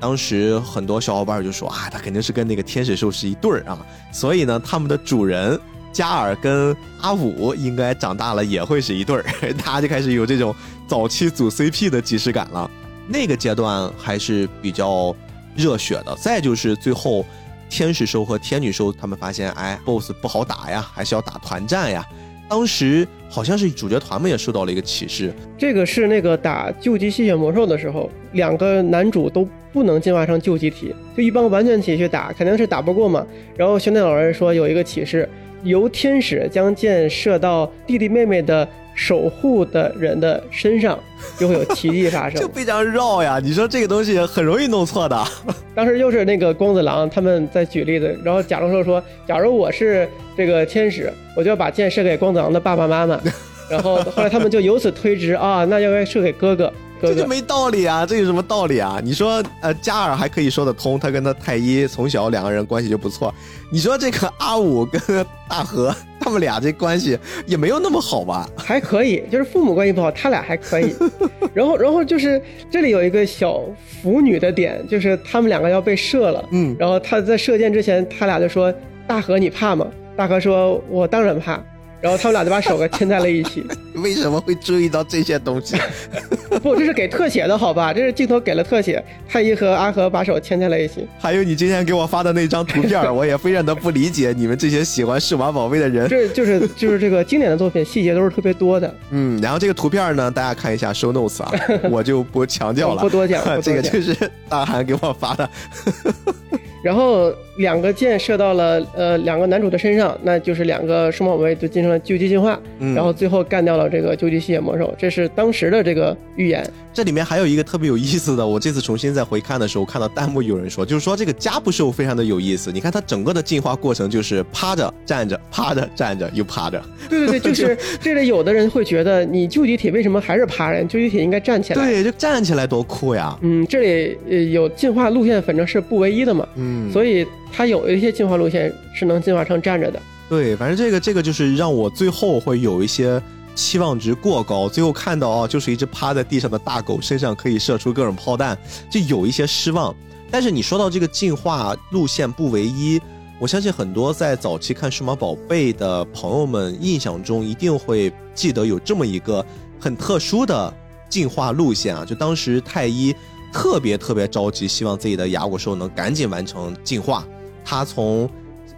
当时很多小伙伴就说啊，它肯定是跟那个天使兽是一对儿啊，所以呢，他们的主人。加尔跟阿武应该长大了也会是一对儿，他就开始有这种早期组 CP 的即视感了。那个阶段还是比较热血的。再就是最后，天使兽和天女兽他们发现，哎，BOSS 不好打呀，还是要打团战呀。当时好像是主角团们也受到了一个启示，这个是那个打救急吸血魔兽的时候，两个男主都不能进化成救急体，就一帮完全体去打，肯定是打不过嘛。然后玄天老人说有一个启示。由天使将箭射到弟弟妹妹的守护的人的身上，就会有奇迹发生。就非常绕呀！你说这个东西很容易弄错的。当时又是那个光子郎他们在举例子，然后假如说说，假如我是这个天使，我就要把箭射给光子郎的爸爸妈妈。然后后来他们就由此推知啊，那应该射给哥哥。这就没道理啊！这有什么道理啊？你说，呃，加尔还可以说得通，他跟他太一从小两个人关系就不错。你说这个阿武跟大和他们俩这关系也没有那么好吧？还可以，就是父母关系不好，他俩还可以。然后，然后就是这里有一个小腐女的点，就是他们两个要被射了。嗯，然后他在射箭之前，他俩就说：“大和，你怕吗？”大和说：“我当然怕。”然后他们俩就把手给牵在了一起。为什么会注意到这些东西？不，这是给特写的，好吧？这是镜头给了特写，太一和阿和把手牵在了一起。还有你今天给我发的那张图片，我也非常的不理解你们这些喜欢数码宝贝的人。这就是就是这个经典的作品，细节都是特别多的。嗯，然后这个图片呢，大家看一下 show notes 啊，我就不强调了，不多讲。这个就是大韩给我发的。然后两个箭射到了呃两个男主的身上，那就是两个数码宝贝就进行了究极进化，然后最后干掉了这个究极吸血魔兽，这是当时的这个预言。这里面还有一个特别有意思的，我这次重新再回看的时候，看到弹幕有人说，就是说这个加布兽非常的有意思。你看它整个的进化过程就是趴着站着，趴着站着又趴着。对对对，就是这里有的人会觉得你究极体为什么还是趴着？究极体应该站起来。对，就站起来多酷呀。嗯，这里呃有进化路线，反正是不唯一的嘛。嗯。所以它有一些进化路线是能进化成站着的。对，反正这个这个就是让我最后会有一些期望值过高，最后看到啊，就是一只趴在地上的大狗身上可以射出各种炮弹，就有一些失望。但是你说到这个进化路线不唯一，我相信很多在早期看数码宝贝的朋友们印象中一定会记得有这么一个很特殊的进化路线啊，就当时太一。特别特别着急，希望自己的牙骨兽能赶紧完成进化。他从，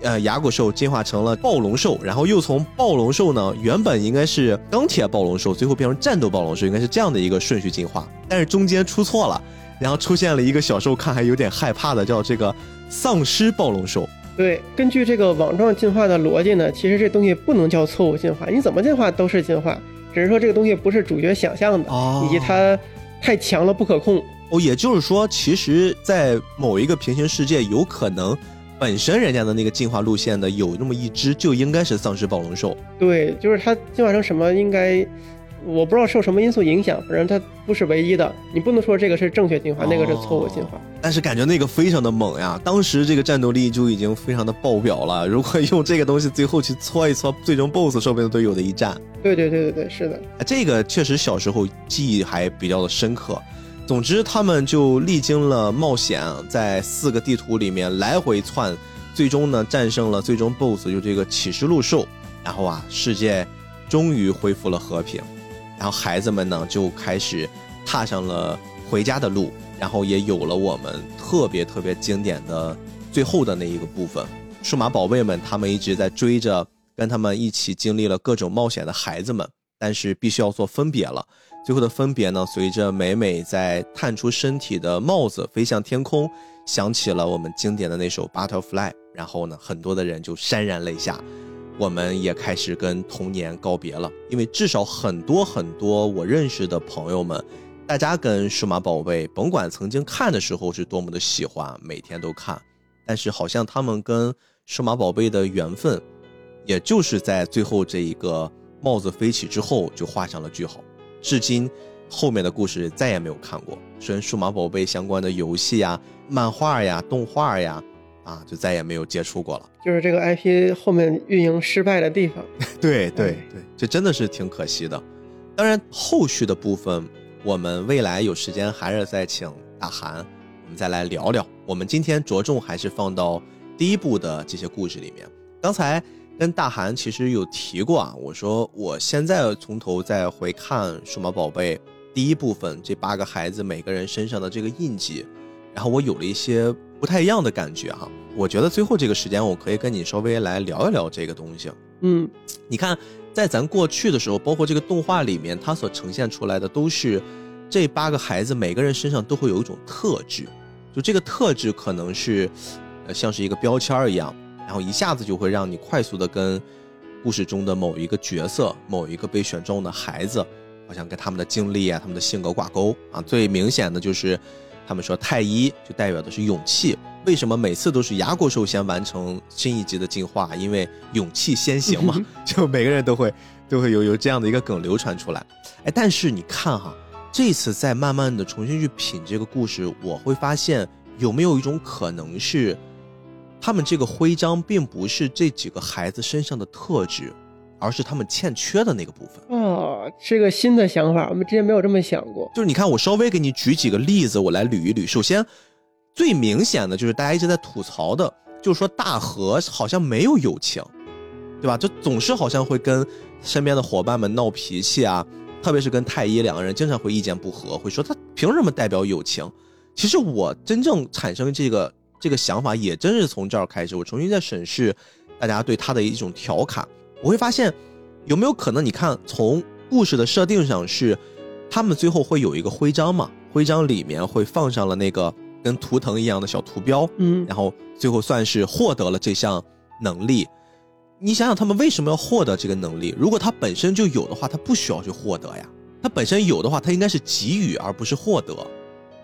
呃，牙骨兽进化成了暴龙兽，然后又从暴龙兽呢，原本应该是钢铁暴龙兽，最后变成战斗暴龙兽，应该是这样的一个顺序进化。但是中间出错了，然后出现了一个小时候看还有点害怕的，叫这个丧尸暴龙兽。对，根据这个网状进化的逻辑呢，其实这东西不能叫错误进化，你怎么进化都是进化，只是说这个东西不是主角想象的，以及它太强了不可控。哦，也就是说，其实，在某一个平行世界，有可能本身人家的那个进化路线的有那么一只，就应该是丧尸暴龙兽。对，就是它进化成什么，应该我不知道受什么因素影响，反正它不是唯一的。你不能说这个是正确进化，那个是错误进化。但是感觉那个非常的猛呀，当时这个战斗力就已经非常的爆表了。如果用这个东西最后去搓一搓，最终 BOSS 说不定都有的一战。对对对对对，是的。这个确实小时候记忆还比较的深刻。总之，他们就历经了冒险，在四个地图里面来回窜，最终呢战胜了最终 BOSS，就这个启示录兽。然后啊，世界终于恢复了和平，然后孩子们呢就开始踏上了回家的路，然后也有了我们特别特别经典的最后的那一个部分。数码宝贝们，他们一直在追着跟他们一起经历了各种冒险的孩子们，但是必须要做分别了。最后的分别呢？随着美美在探出身体的帽子飞向天空，响起了我们经典的那首《Butterfly》。然后呢，很多的人就潸然泪下。我们也开始跟童年告别了，因为至少很多很多我认识的朋友们，大家跟数码宝贝，甭管曾经看的时候是多么的喜欢，每天都看，但是好像他们跟数码宝贝的缘分。也就是在最后这一个帽子飞起之后就画上了句号，至今后面的故事再也没有看过，跟数码宝贝相关的游戏呀、漫画呀、动画呀，啊，就再也没有接触过了。就是这个 IP 后面运营失败的地方。对对对，这真的是挺可惜的。当然，后续的部分我们未来有时间还是再请大韩，我们再来聊聊。我们今天着重还是放到第一部的这些故事里面。刚才跟大韩其实有提过啊，我说我现在从头再回看《数码宝贝》第一部分，这八个孩子每个人身上的这个印记，然后我有了一些不太一样的感觉哈。我觉得最后这个时间，我可以跟你稍微来聊一聊这个东西。嗯，你看。在咱过去的时候，包括这个动画里面，它所呈现出来的都是这八个孩子每个人身上都会有一种特质，就这个特质可能是，呃，像是一个标签一样，然后一下子就会让你快速的跟故事中的某一个角色、某一个被选中的孩子，好像跟他们的经历啊、他们的性格挂钩啊。最明显的就是。他们说太一就代表的是勇气，为什么每次都是牙国兽先完成新一集的进化？因为勇气先行嘛，就每个人都会都会有有这样的一个梗流传出来。哎，但是你看哈，这次再慢慢的重新去品这个故事，我会发现有没有一种可能是，他们这个徽章并不是这几个孩子身上的特质。而是他们欠缺的那个部分哦，是个新的想法，我们之前没有这么想过。就是你看，我稍微给你举几个例子，我来捋一捋。首先，最明显的就是大家一直在吐槽的，就是说大河好像没有友情，对吧？就总是好像会跟身边的伙伴们闹脾气啊，特别是跟太一两个人经常会意见不合，会说他凭什么代表友情？其实我真正产生这个这个想法，也真是从这儿开始，我重新在审视大家对他的一种调侃。我会发现，有没有可能？你看，从故事的设定上是，他们最后会有一个徽章嘛？徽章里面会放上了那个跟图腾一样的小图标，嗯，然后最后算是获得了这项能力。你想想，他们为什么要获得这个能力？如果他本身就有的话，他不需要去获得呀。他本身有的话，他应该是给予而不是获得。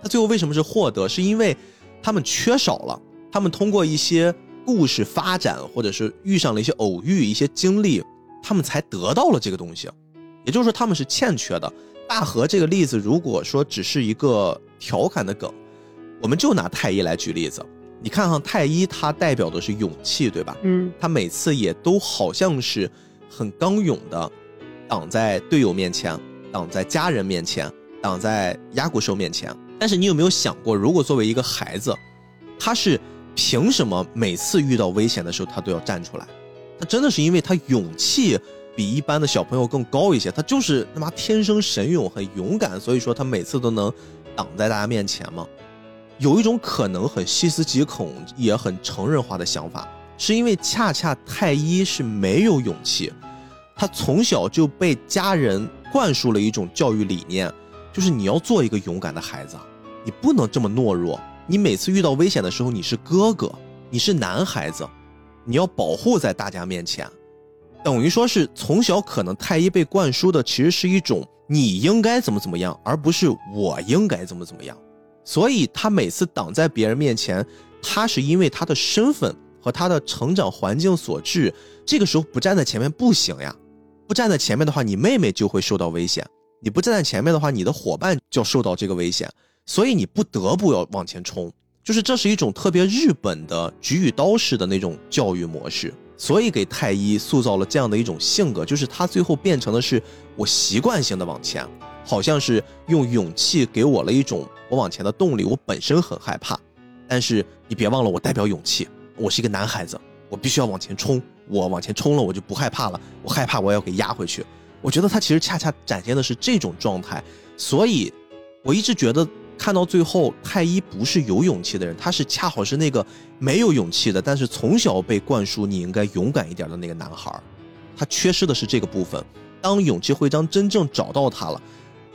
他最后为什么是获得？是因为他们缺少了，他们通过一些。故事发展，或者是遇上了一些偶遇、一些经历，他们才得到了这个东西。也就是说，他们是欠缺的。大河这个例子，如果说只是一个调侃的梗，我们就拿太一来举例子。你看哈，太一他代表的是勇气，对吧？嗯。他每次也都好像是很刚勇的，挡在队友面前，挡在家人面前，挡在压骨兽面前。但是你有没有想过，如果作为一个孩子，他是？凭什么每次遇到危险的时候他都要站出来？他真的是因为他勇气比一般的小朋友更高一些，他就是他妈天生神勇，很勇敢，所以说他每次都能挡在大家面前吗？有一种可能很细思极恐也很成人化的想法，是因为恰恰太一是没有勇气，他从小就被家人灌输了一种教育理念，就是你要做一个勇敢的孩子，你不能这么懦弱。你每次遇到危险的时候，你是哥哥，你是男孩子，你要保护在大家面前，等于说是从小可能太一被灌输的其实是一种你应该怎么怎么样，而不是我应该怎么怎么样。所以他每次挡在别人面前，他是因为他的身份和他的成长环境所致。这个时候不站在前面不行呀，不站在前面的话，你妹妹就会受到危险；你不站在前面的话，你的伙伴就受到这个危险。所以你不得不要往前冲，就是这是一种特别日本的举与刀式的那种教育模式，所以给太一塑造了这样的一种性格，就是他最后变成的是我习惯性的往前，好像是用勇气给我了一种我往前的动力。我本身很害怕，但是你别忘了，我代表勇气，我是一个男孩子，我必须要往前冲，我往前冲了，我就不害怕了，我害怕我要给压回去。我觉得他其实恰恰展现的是这种状态，所以我一直觉得。看到最后，太一不是有勇气的人，他是恰好是那个没有勇气的，但是从小被灌输你应该勇敢一点的那个男孩他缺失的是这个部分。当勇气徽章真正找到他了，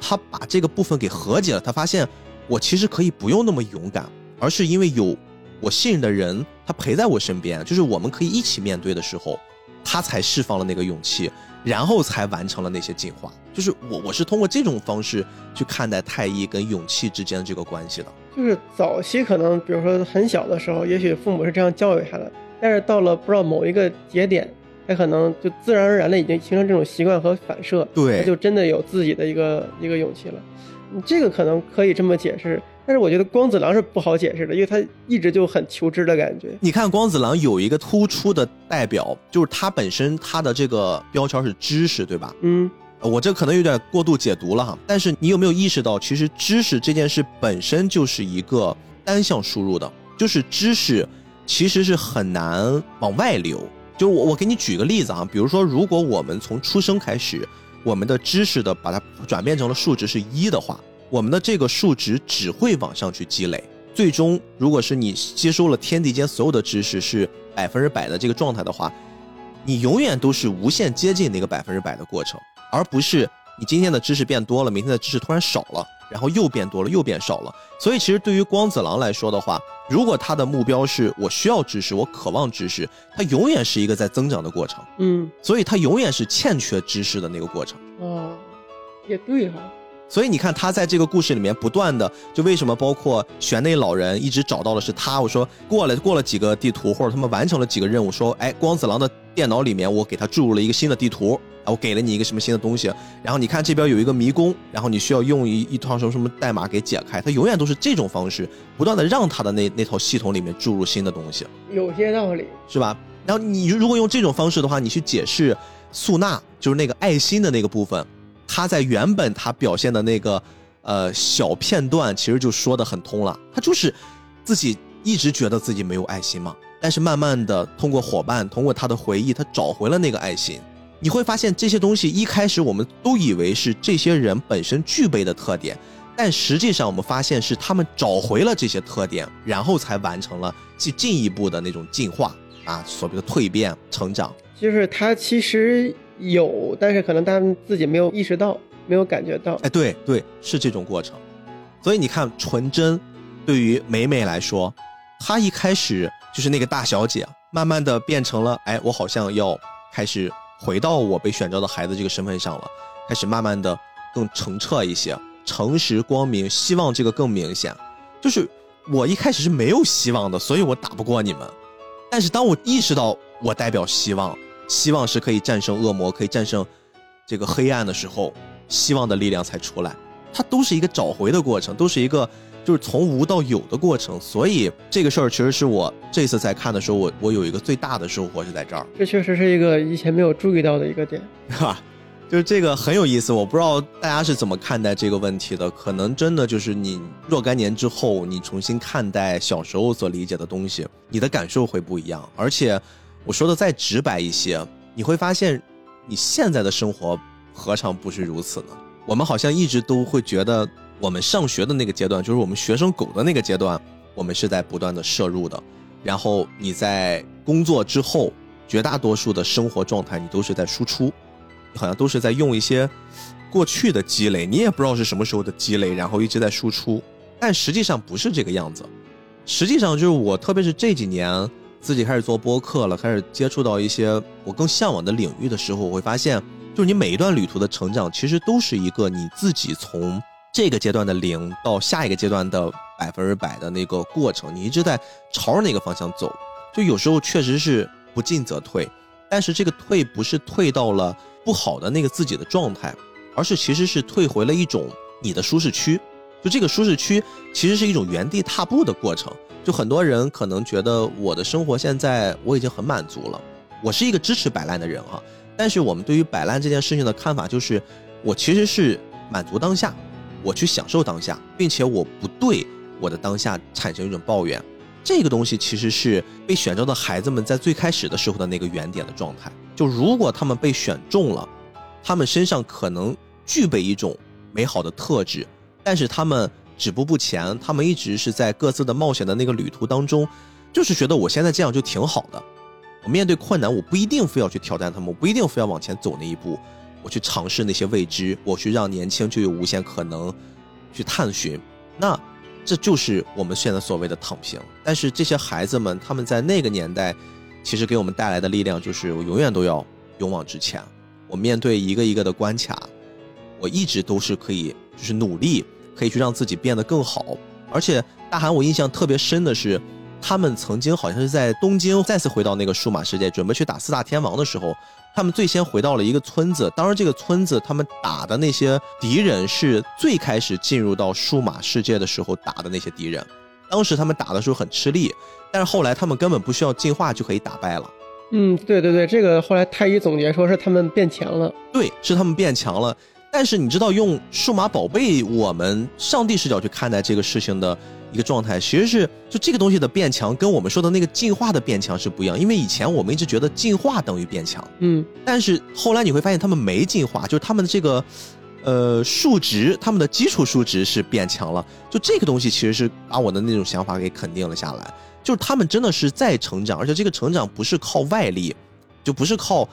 他把这个部分给和解了，他发现我其实可以不用那么勇敢，而是因为有我信任的人，他陪在我身边，就是我们可以一起面对的时候，他才释放了那个勇气。然后才完成了那些进化，就是我我是通过这种方式去看待太一跟勇气之间的这个关系的。就是早期可能，比如说很小的时候，也许父母是这样教育他的，但是到了不知道某一个节点，他可能就自然而然的已经形成这种习惯和反射，对他就真的有自己的一个一个勇气了。你这个可能可以这么解释，但是我觉得光子郎是不好解释的，因为他一直就很求知的感觉。你看光子郎有一个突出的代表，就是他本身他的这个标签是知识，对吧？嗯呃我这可能有点过度解读了哈，但是你有没有意识到，其实知识这件事本身就是一个单向输入的，就是知识其实是很难往外流。就是我我给你举个例子啊，比如说，如果我们从出生开始，我们的知识的把它转变成了数值是一的话，我们的这个数值只会往上去积累。最终，如果是你接收了天地间所有的知识是百分之百的这个状态的话，你永远都是无限接近那个百分之百的过程，而不是你今天的知识变多了，明天的知识突然少了，然后又变多了，又变少了。所以，其实对于光子郎来说的话，如果他的目标是我需要知识，我渴望知识，他永远是一个在增长的过程，嗯所以他永远是欠缺知识的那个过程。哦，也对哈。所以你看，他在这个故事里面不断的，就为什么包括玄内老人一直找到的是他？我说过了过了几个地图，或者他们完成了几个任务，说，哎，光子郎的电脑里面我给他注入了一个新的地图，啊，我给了你一个什么新的东西，然后你看这边有一个迷宫，然后你需要用一一套什么什么代码给解开，他永远都是这种方式，不断的让他的那那套系统里面注入新的东西。有些道理。是吧？然后你如果用这种方式的话，你去解释素娜就是那个爱心的那个部分，他在原本他表现的那个呃小片段，其实就说的很通了。他就是自己一直觉得自己没有爱心嘛，但是慢慢的通过伙伴，通过他的回忆，他找回了那个爱心。你会发现这些东西一开始我们都以为是这些人本身具备的特点，但实际上我们发现是他们找回了这些特点，然后才完成了进进一步的那种进化啊，所谓的蜕变、成长。就是他其实有，但是可能他们自己没有意识到，没有感觉到。哎，对对，是这种过程。所以你看，纯真对于美美来说，她一开始就是那个大小姐，慢慢的变成了，哎，我好像要开始回到我被选召的孩子这个身份上了，开始慢慢的更澄澈一些，诚实光明，希望这个更明显。就是我一开始是没有希望的，所以我打不过你们。但是当我意识到我代表希望，希望是可以战胜恶魔，可以战胜这个黑暗的时候，希望的力量才出来。它都是一个找回的过程，都是一个就是从无到有的过程。所以这个事儿其实是我这次在看的时候，我我有一个最大的收获是在这儿，这确实是一个以前没有注意到的一个点。哈，就是这个很有意思。我不知道大家是怎么看待这个问题的，可能真的就是你若干年之后，你重新看待小时候所理解的东西，你的感受会不一样。而且我说的再直白一些，你会发现你现在的生活何尝不是如此呢？我们好像一直都会觉得，我们上学的那个阶段，就是我们学生狗的那个阶段，我们是在不断的摄入的。然后你在工作之后，绝大多数的生活状态，你都是在输出，好像都是在用一些过去的积累，你也不知道是什么时候的积累，然后一直在输出。但实际上不是这个样子，实际上就是我，特别是这几年自己开始做播客了，开始接触到一些我更向往的领域的时候，我会发现，就是你每一段旅途的成长，其实都是一个你自己从这个阶段的零到下一个阶段的百分之百的那个过程，你一直在朝着那个方向走。就有时候确实是不进则退，但是这个退不是退到了不好的那个自己的状态，而是其实是退回了一种你的舒适区。就这个舒适区其实是一种原地踏步的过程。就很多人可能觉得我的生活现在我已经很满足了，我是一个支持摆烂的人哈。但是我们对于摆烂这件事情的看法就是，我其实是满足当下，我去享受当下，并且我不对我的当下产生一种抱怨。这个东西其实是被选中的孩子们在最开始的时候的那个原点的状态。就如果他们被选中了，他们身上可能具备一种美好的特质，但是他们止步不前，他们一直是在各自的冒险的那个旅途当中，就是觉得我现在这样就挺好的。我面对困难，我不一定非要去挑战他们，我不一定非要往前走那一步，我去尝试那些未知，我去让年轻就有无限可能去探寻。那这就是我们现在所谓的躺平。但是这些孩子们，他们在那个年代，其实给我们带来的力量就是我永远都要勇往直前。我面对一个一个的关卡，我一直都是可以，就是努力，可以去让自己变得更好。而且大韩，我印象特别深的是，他们曾经好像是在东京再次回到那个数码世界，准备去打四大天王的时候，他们最先回到了一个村子。当然，这个村子他们打的那些敌人是最开始进入到数码世界的时候打的那些敌人。当时他们打的时候很吃力，但是后来他们根本不需要进化就可以打败了。嗯，对对对，这个后来太一总结说是他们变强了。对，是他们变强了。但是你知道，用数码宝贝我们上帝视角去看待这个事情的一个状态，其实是就这个东西的变强跟我们说的那个进化的变强是不一样。因为以前我们一直觉得进化等于变强，嗯，但是后来你会发现他们没进化，就是他们的这个呃数值，他们的基础数值是变强了。就这个东西其实是把我的那种想法给肯定了下来，就是他们真的是在成长，而且这个成长不是靠外力，就不是靠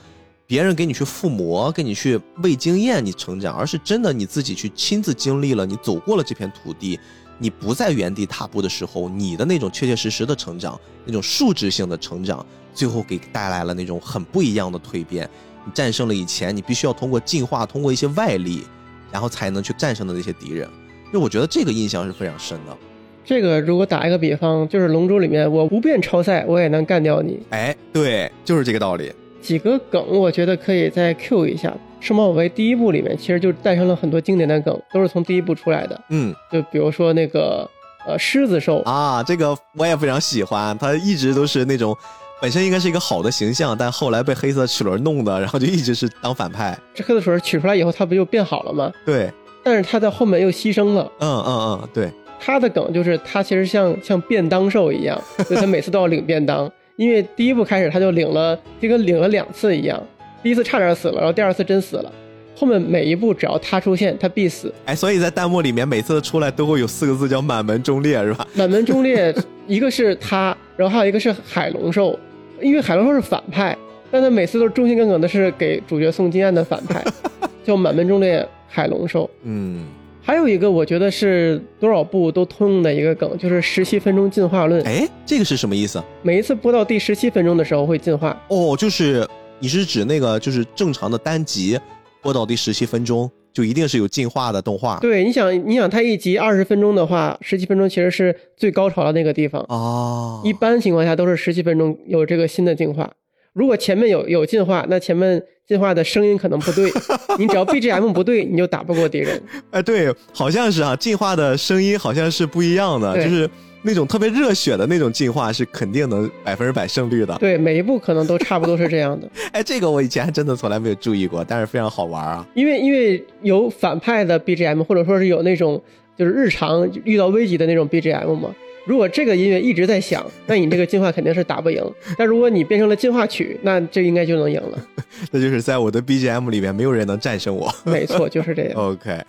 别人给你去附魔，给你去喂经验你成长，而是真的你自己去亲自经历了，你走过了这片土地，你不在原地踏步的时候，你的那种确确实实的成长，那种数值性的成长，最后给带来了那种很不一样的蜕变。你战胜了以前你必须要通过进化，通过一些外力，然后才能去战胜的那些敌人。就我觉得这个印象是非常深的。这个如果打一个比方，就是《龙珠》里面我不变超赛，我也能干掉你。哎，对，就是这个道理。几个梗，我觉得可以再 Q 一下。数码宝贝第一部里面其实就诞生了很多经典的梗，都是从第一部出来的。嗯就比如说那个呃狮子兽，啊，这个我也非常喜欢，它一直都是那种本身应该是一个好的形象，但后来被黑色齿轮弄的，然后就一直是当反派。这黑色齿轮取出来以后，它不就变好了吗？对，但是他在后面又牺牲了。嗯嗯嗯，对，他的梗就是他其实像像便当兽一样，就他每次都要领便当，因为第一部开始他就领了，就跟领了两次一样，第一次差点死了，然后第二次真死了，后面每一步只要他出现，他必死。哎，所以在弹幕里面每次出来都会有四个字叫满门忠烈，是吧？满门忠烈，一个是他，然后还有一个是海龙兽，因为海龙兽是反派，但他每次都是忠心耿耿的是给主角送金安的反派，叫满门忠烈海龙兽。嗯，还有一个我觉得是多少部都通用的一个梗，就是十七分钟进化论。哎，这个是什么意思？每一次播到第十七分钟的时候会进化，哦，就是你是指那个就是正常的单集播到第十七分钟，就一定是有进化的动画。对，你想，你想它一集二十分钟的话，十七分钟其实是最高潮的那个地方。哦，一般情况下都是十七分钟有这个新的进化。如果前面有有进化，那前面进化的声音可能不对，你只要 BGM 不对，你就打不过敌人。哎，对，好像是啊，进化的声音好像是不一样的，就是那种特别热血的那种进化是肯定能百分之百胜率的。对，每一步可能都差不多是这样的。哎，这个我以前还真的从来没有注意过，但是非常好玩啊。因为因为有反派的 BGM，或者说是有那种就是日常遇到危急的那种 BGM 嘛。如果这个音乐一直在响，那你这个进化肯定是打不赢。但如果你变成了进化曲，那这应该就能赢了。那就是在我的 BGM 里面，没有人能战胜我。没错，就是这样。OK，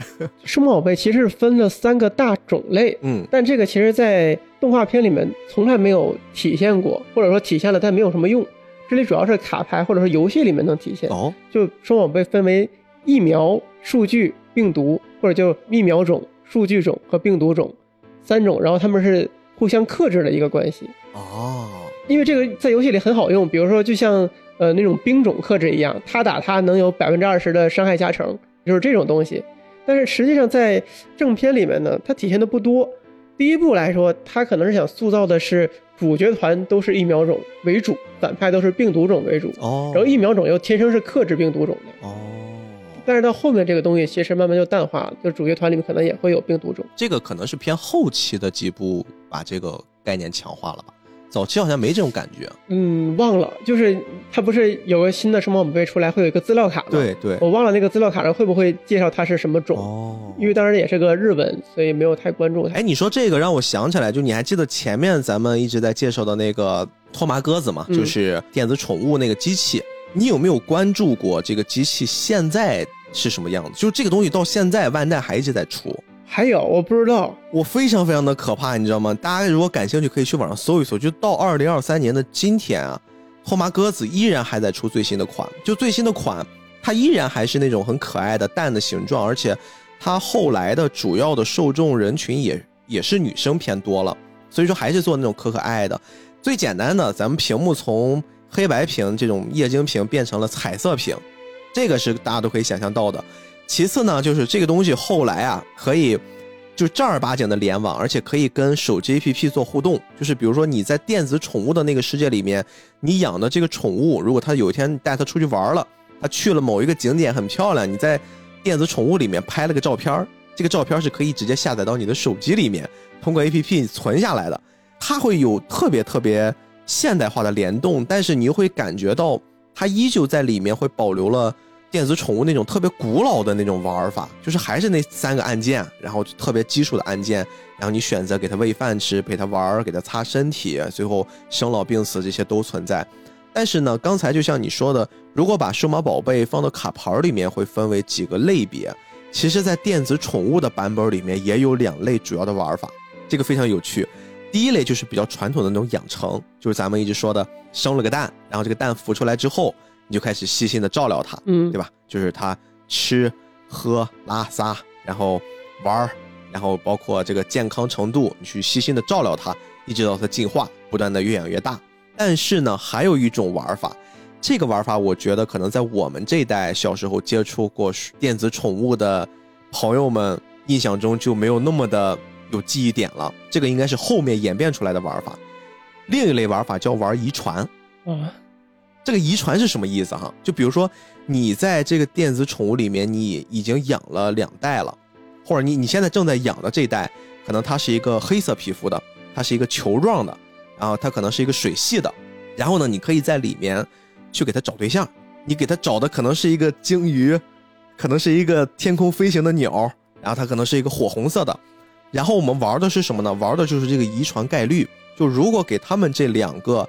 数码宝贝其实分了三个大种类，嗯，但这个其实在动画片里面从来没有体现过，或者说体现了但没有什么用。这里主要是卡牌或者是游戏里面能体现。哦，就数码宝贝分为疫苗、数据、病毒，或者叫疫苗种、数据种和病毒种三种，然后他们是互相克制的一个关系。哦，因为这个在游戏里很好用，比如说就像呃那种兵种克制一样，他打他能有百分之二十的伤害加成，就是这种东西。但是实际上在正片里面呢，它体现的不多。第一部来说，它可能是想塑造的是主角团都是疫苗种为主，反派都是病毒种为主，哦，然后疫苗种又天生是克制病毒种的。哦，但是到后面这个东西其实慢慢就淡化了，就主角团里面可能也会有病毒种。这个可能是偏后期的几部把这个概念强化了吧？早期好像没这种感觉。嗯，忘了，就是它不是有个新的数码宝贝出来，会有一个资料卡吗？对对，我忘了那个资料卡上会不会介绍它是什么种，哦，因为当时也是个日文，所以没有太关注它。哎，你说这个让我想起来，就你还记得前面咱们一直在介绍的那个托麻鸽子吗？嗯就是电子宠物那个机器，你有没有关注过这个机器现在是什么样子？就是这个东西到现在万代还一直在出，还有我不知道，我非常非常的可怕，你知道吗？大家如果感兴趣，可以去网上搜一搜。就到二零二三年的今天啊，后妈鸽子依然还在出最新的款，就最新的款，它依然还是那种很可爱的蛋的形状，而且它后来的主要的受众人群也也是女生偏多了，所以说还是做那种可可爱的。最简单的，咱们屏幕从黑白屏这种液晶屏变成了彩色屏，这个是大家都可以想象到的。其次呢，就是这个东西后来啊，可以就正儿八经的联网，而且可以跟手机 APP 做互动。就是比如说你在电子宠物的那个世界里面，你养的这个宠物，如果它有一天带它出去玩了，它去了某一个景点很漂亮，你在电子宠物里面拍了个照片，这个照片是可以直接下载到你的手机里面，通过 APP 存下来的。它会有特别特别现代化的联动，但是你又会感觉到它依旧在里面会保留了。电子宠物那种特别古老的那种玩法，就是还是那三个按键，然后特别基础的按键，然后你选择给它喂饭吃，陪它玩，给它擦身体，最后生老病死这些都存在。但是呢，刚才就像你说的，如果把数码宝贝放到卡牌里面，会分为几个类别。其实，在电子宠物的版本里面，也有两类主要的玩法，这个非常有趣。第一类就是比较传统的那种养成，就是咱们一直说的生了个蛋，然后这个蛋孵出来之后。你就开始细心的照料它，嗯，对吧？就是它吃、喝、拉撒，然后玩儿，然后包括这个健康程度，你去细心的照料它，一直到它进化，不断的越养越大。但是呢，还有一种玩法，这个玩法我觉得可能在我们这一代小时候接触过电子宠物的朋友们印象中就没有那么的有记忆点了。这个应该是后面演变出来的玩法。另一类玩法叫玩遗传，啊。这个遗传是什么意思哈？就比如说，你在这个电子宠物里面，你已经养了两代了，或者你你现在正在养的这一代，可能它是一个黑色皮肤的，它是一个球状的，然后它可能是一个水系的，然后呢，你可以在里面去给它找对象，你给它找的可能是一个鲸鱼，可能是一个天空飞行的鸟，然后它可能是一个火红色的，然后我们玩的是什么呢？玩的就是这个遗传概率，就如果给他们这两个。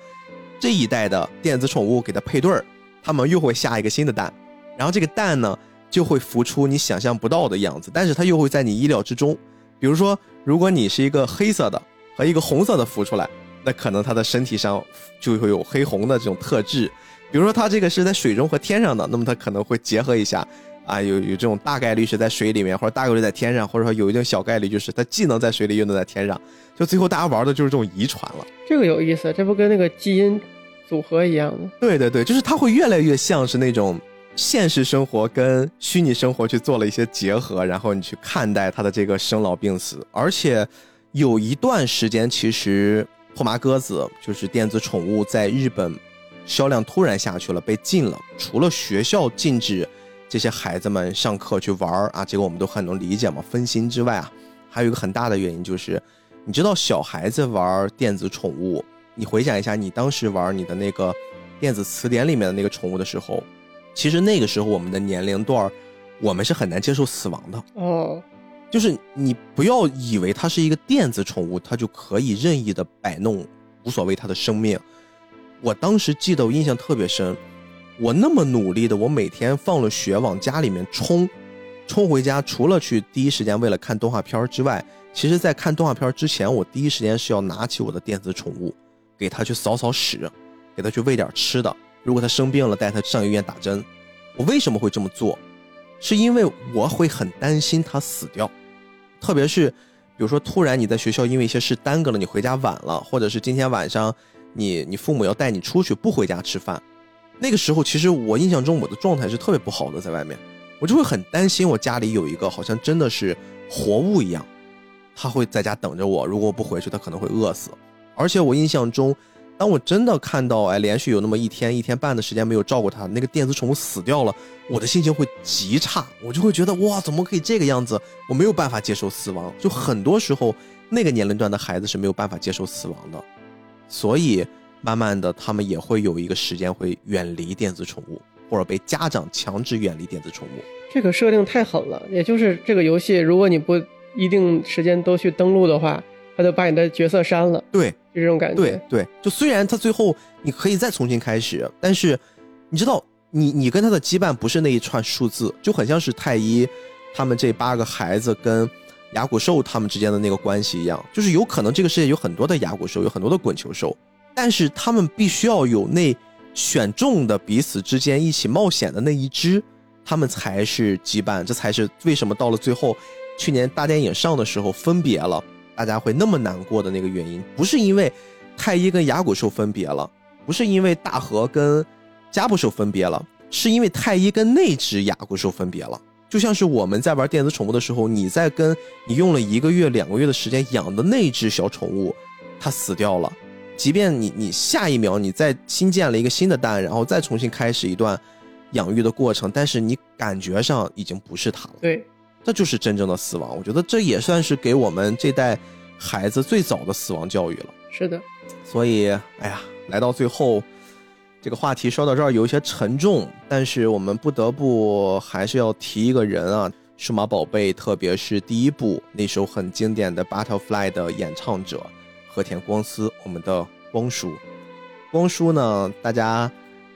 这一代的电子宠物给它配对儿，它们又会下一个新的蛋，然后这个蛋呢就会孵出你想象不到的样子，但是它又会在你意料之中。比如说，如果你是一个黑色的和一个红色的孵出来，那可能它的身体上就会有黑红的这种特质。比如说它这个是在水中和天上的，那么它可能会结合一下。啊，有有这种大概率是在水里面，或者大概率在天上，或者说有一定小概率就是它既能在水里又能在天上，就最后大家玩的就是这种遗传了。这个有意思，这不跟那个基因组合一样吗？对对对，就是它会越来越像是那种现实生活跟虚拟生活去做了一些结合，然后你去看待它的这个生老病死。而且有一段时间，其实破麻鸽子就是电子宠物在日本销量突然下去了，被禁了，除了学校禁止。这些孩子们上课去玩儿啊，这个我们都很能理解嘛，分心之外啊，还有一个很大的原因就是，你知道小孩子玩电子宠物，你回想一下，你当时玩你的那个电子词典里面的那个宠物的时候，其实那个时候我们的年龄段，我们是很难接受死亡的哦。就是你不要以为它是一个电子宠物，它就可以任意的摆弄，无所谓它的生命。我当时记得我印象特别深。我那么努力的，我每天放了学往家里面冲，冲回家，除了去第一时间为了看动画片之外，其实在看动画片之前，我第一时间是要拿起我的电子宠物，给它去扫扫屎，给它去喂点吃的。如果它生病了，带它上医院打针。我为什么会这么做？是因为我会很担心它死掉，特别是比如说突然你在学校因为一些事耽搁了，你回家晚了，或者是今天晚上你你父母要带你出去不回家吃饭。那个时候，其实我印象中我的状态是特别不好的，在外面，我就会很担心我家里有一个好像真的是活物一样，他会在家等着我。如果我不回去，他可能会饿死。而且我印象中，当我真的看到哎，连续有那么一天一天半的时间没有照顾他，那个电子宠物死掉了，我的心情会极差，我就会觉得哇，怎么可以这个样子？我没有办法接受死亡。就很多时候，那个年龄段的孩子是没有办法接受死亡的，所以。慢慢的，他们也会有一个时间会远离电子宠物，或者被家长强制远离电子宠物。这个设定太狠了，也就是这个游戏，如果你不一定时间都去登录的话，他就把你的角色删了。对，就这种感觉。对对，就虽然他最后你可以再重新开始，但是你知道，你你跟他的羁绊不是那一串数字，就很像是太一他们这八个孩子跟牙骨兽他们之间的那个关系一样，就是有可能这个世界有很多的牙骨兽，有很多的滚球兽。但是他们必须要有那选中的彼此之间一起冒险的那一只，他们才是羁绊。这才是为什么到了最后，去年大电影上的时候分别了，大家会那么难过的那个原因。不是因为太一跟牙骨兽分别了，不是因为大河跟加布兽分别了，是因为太一跟那只牙骨兽分别了。就像是我们在玩电子宠物的时候，你在跟你用了一个月、两个月的时间养的那只小宠物，它死掉了，即便你你下一秒你再新建了一个新的蛋，然后再重新开始一段养育的过程，但是你感觉上已经不是它了。对，这就是真正的死亡。我觉得这也算是给我们这代孩子最早的死亡教育了。是的，所以，哎呀，来到最后。这个话题说到这儿有一些沉重，但是我们不得不还是要提一个人啊，数码宝贝，特别是第一部那首很经典的《Butterfly》的演唱者和田光司，我们的光叔。光叔呢，大家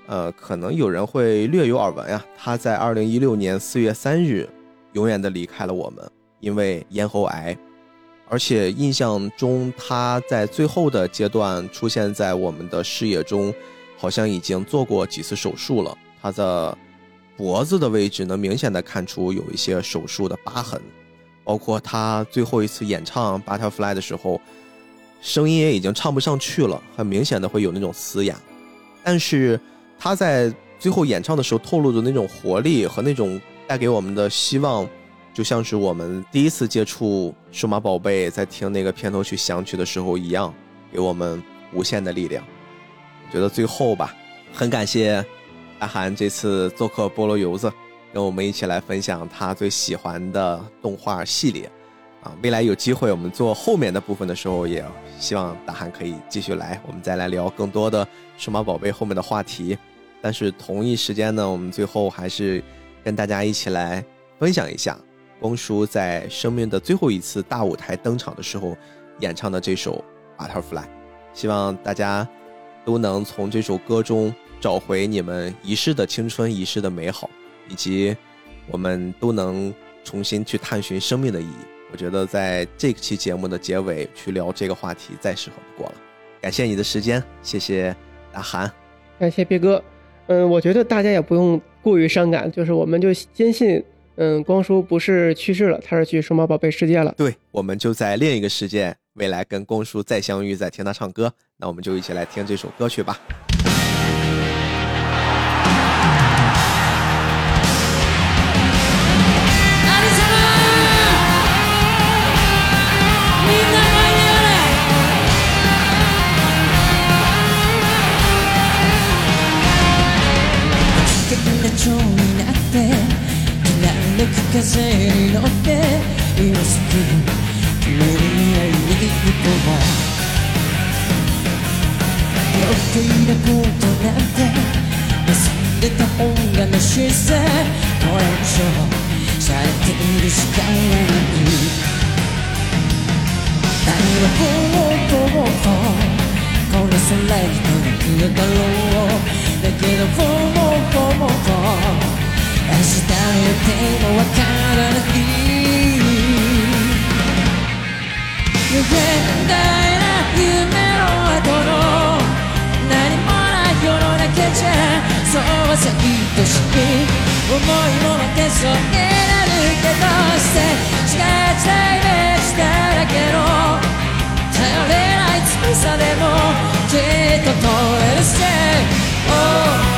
呃可能有人会略有耳闻呀，他在二零一六年四月三日永远的离开了我们，因为咽喉癌，而且印象中他在最后的阶段出现在我们的视野中。好像已经做过几次手术了，他的脖子的位置能明显的看出有一些手术的疤痕，包括他最后一次演唱《Butterfly》的时候，声音也已经唱不上去了，很明显的会有那种嘶哑。但是他在最后演唱的时候透露的那种活力和那种带给我们的希望，就像是我们第一次接触数码宝贝，在听那个片头曲响起的时候一样，给我们无限的力量。觉得最后吧，很感谢阿涵这次做客菠萝油子，跟我们一起来分享他最喜欢的动画系列。啊，未来有机会我们做后面的部分的时候，也希望大汉可以继续来，我们再来聊更多的数码宝贝后面的话题。但是同一时间呢，我们最后还是跟大家一起来分享一下光叔在生命的最后一次大舞台登场的时候演唱的这首《Butterfly》，希望大家。都能从这首歌中找回你们遗失的青春、遗失的美好，以及我们都能重新去探寻生命的意义。我觉得在这期节目的结尾去聊这个话题再适合不过了。感谢你的时间，谢谢大韩，感谢别哥。嗯，我觉得大家也不用过于伤感，就是我们就坚信，嗯，光叔不是去世了，他是去数码宝贝世界了。对，我们就在另一个世界。未来跟光叔再相遇，再听他唱歌，那我们就一起来听这首歌曲吧。寄っていたことなんて忘れた方がましさこれ以上されているしかない何はこうこうこの空に届くだろうだけどこうこうこう 明日の予定もわからない無限大な夢の後の何もない世の中じゃそうはさ愛しい思いも負けそうになるけどして違うイメージだらけの頼れない翼でもきっと通れるせい、oh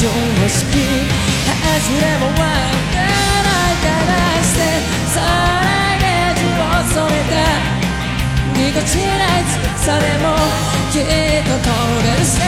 常識。外れもわからないからしてさらイメージを染めた。ぎこちないさでもきっと飛べるせ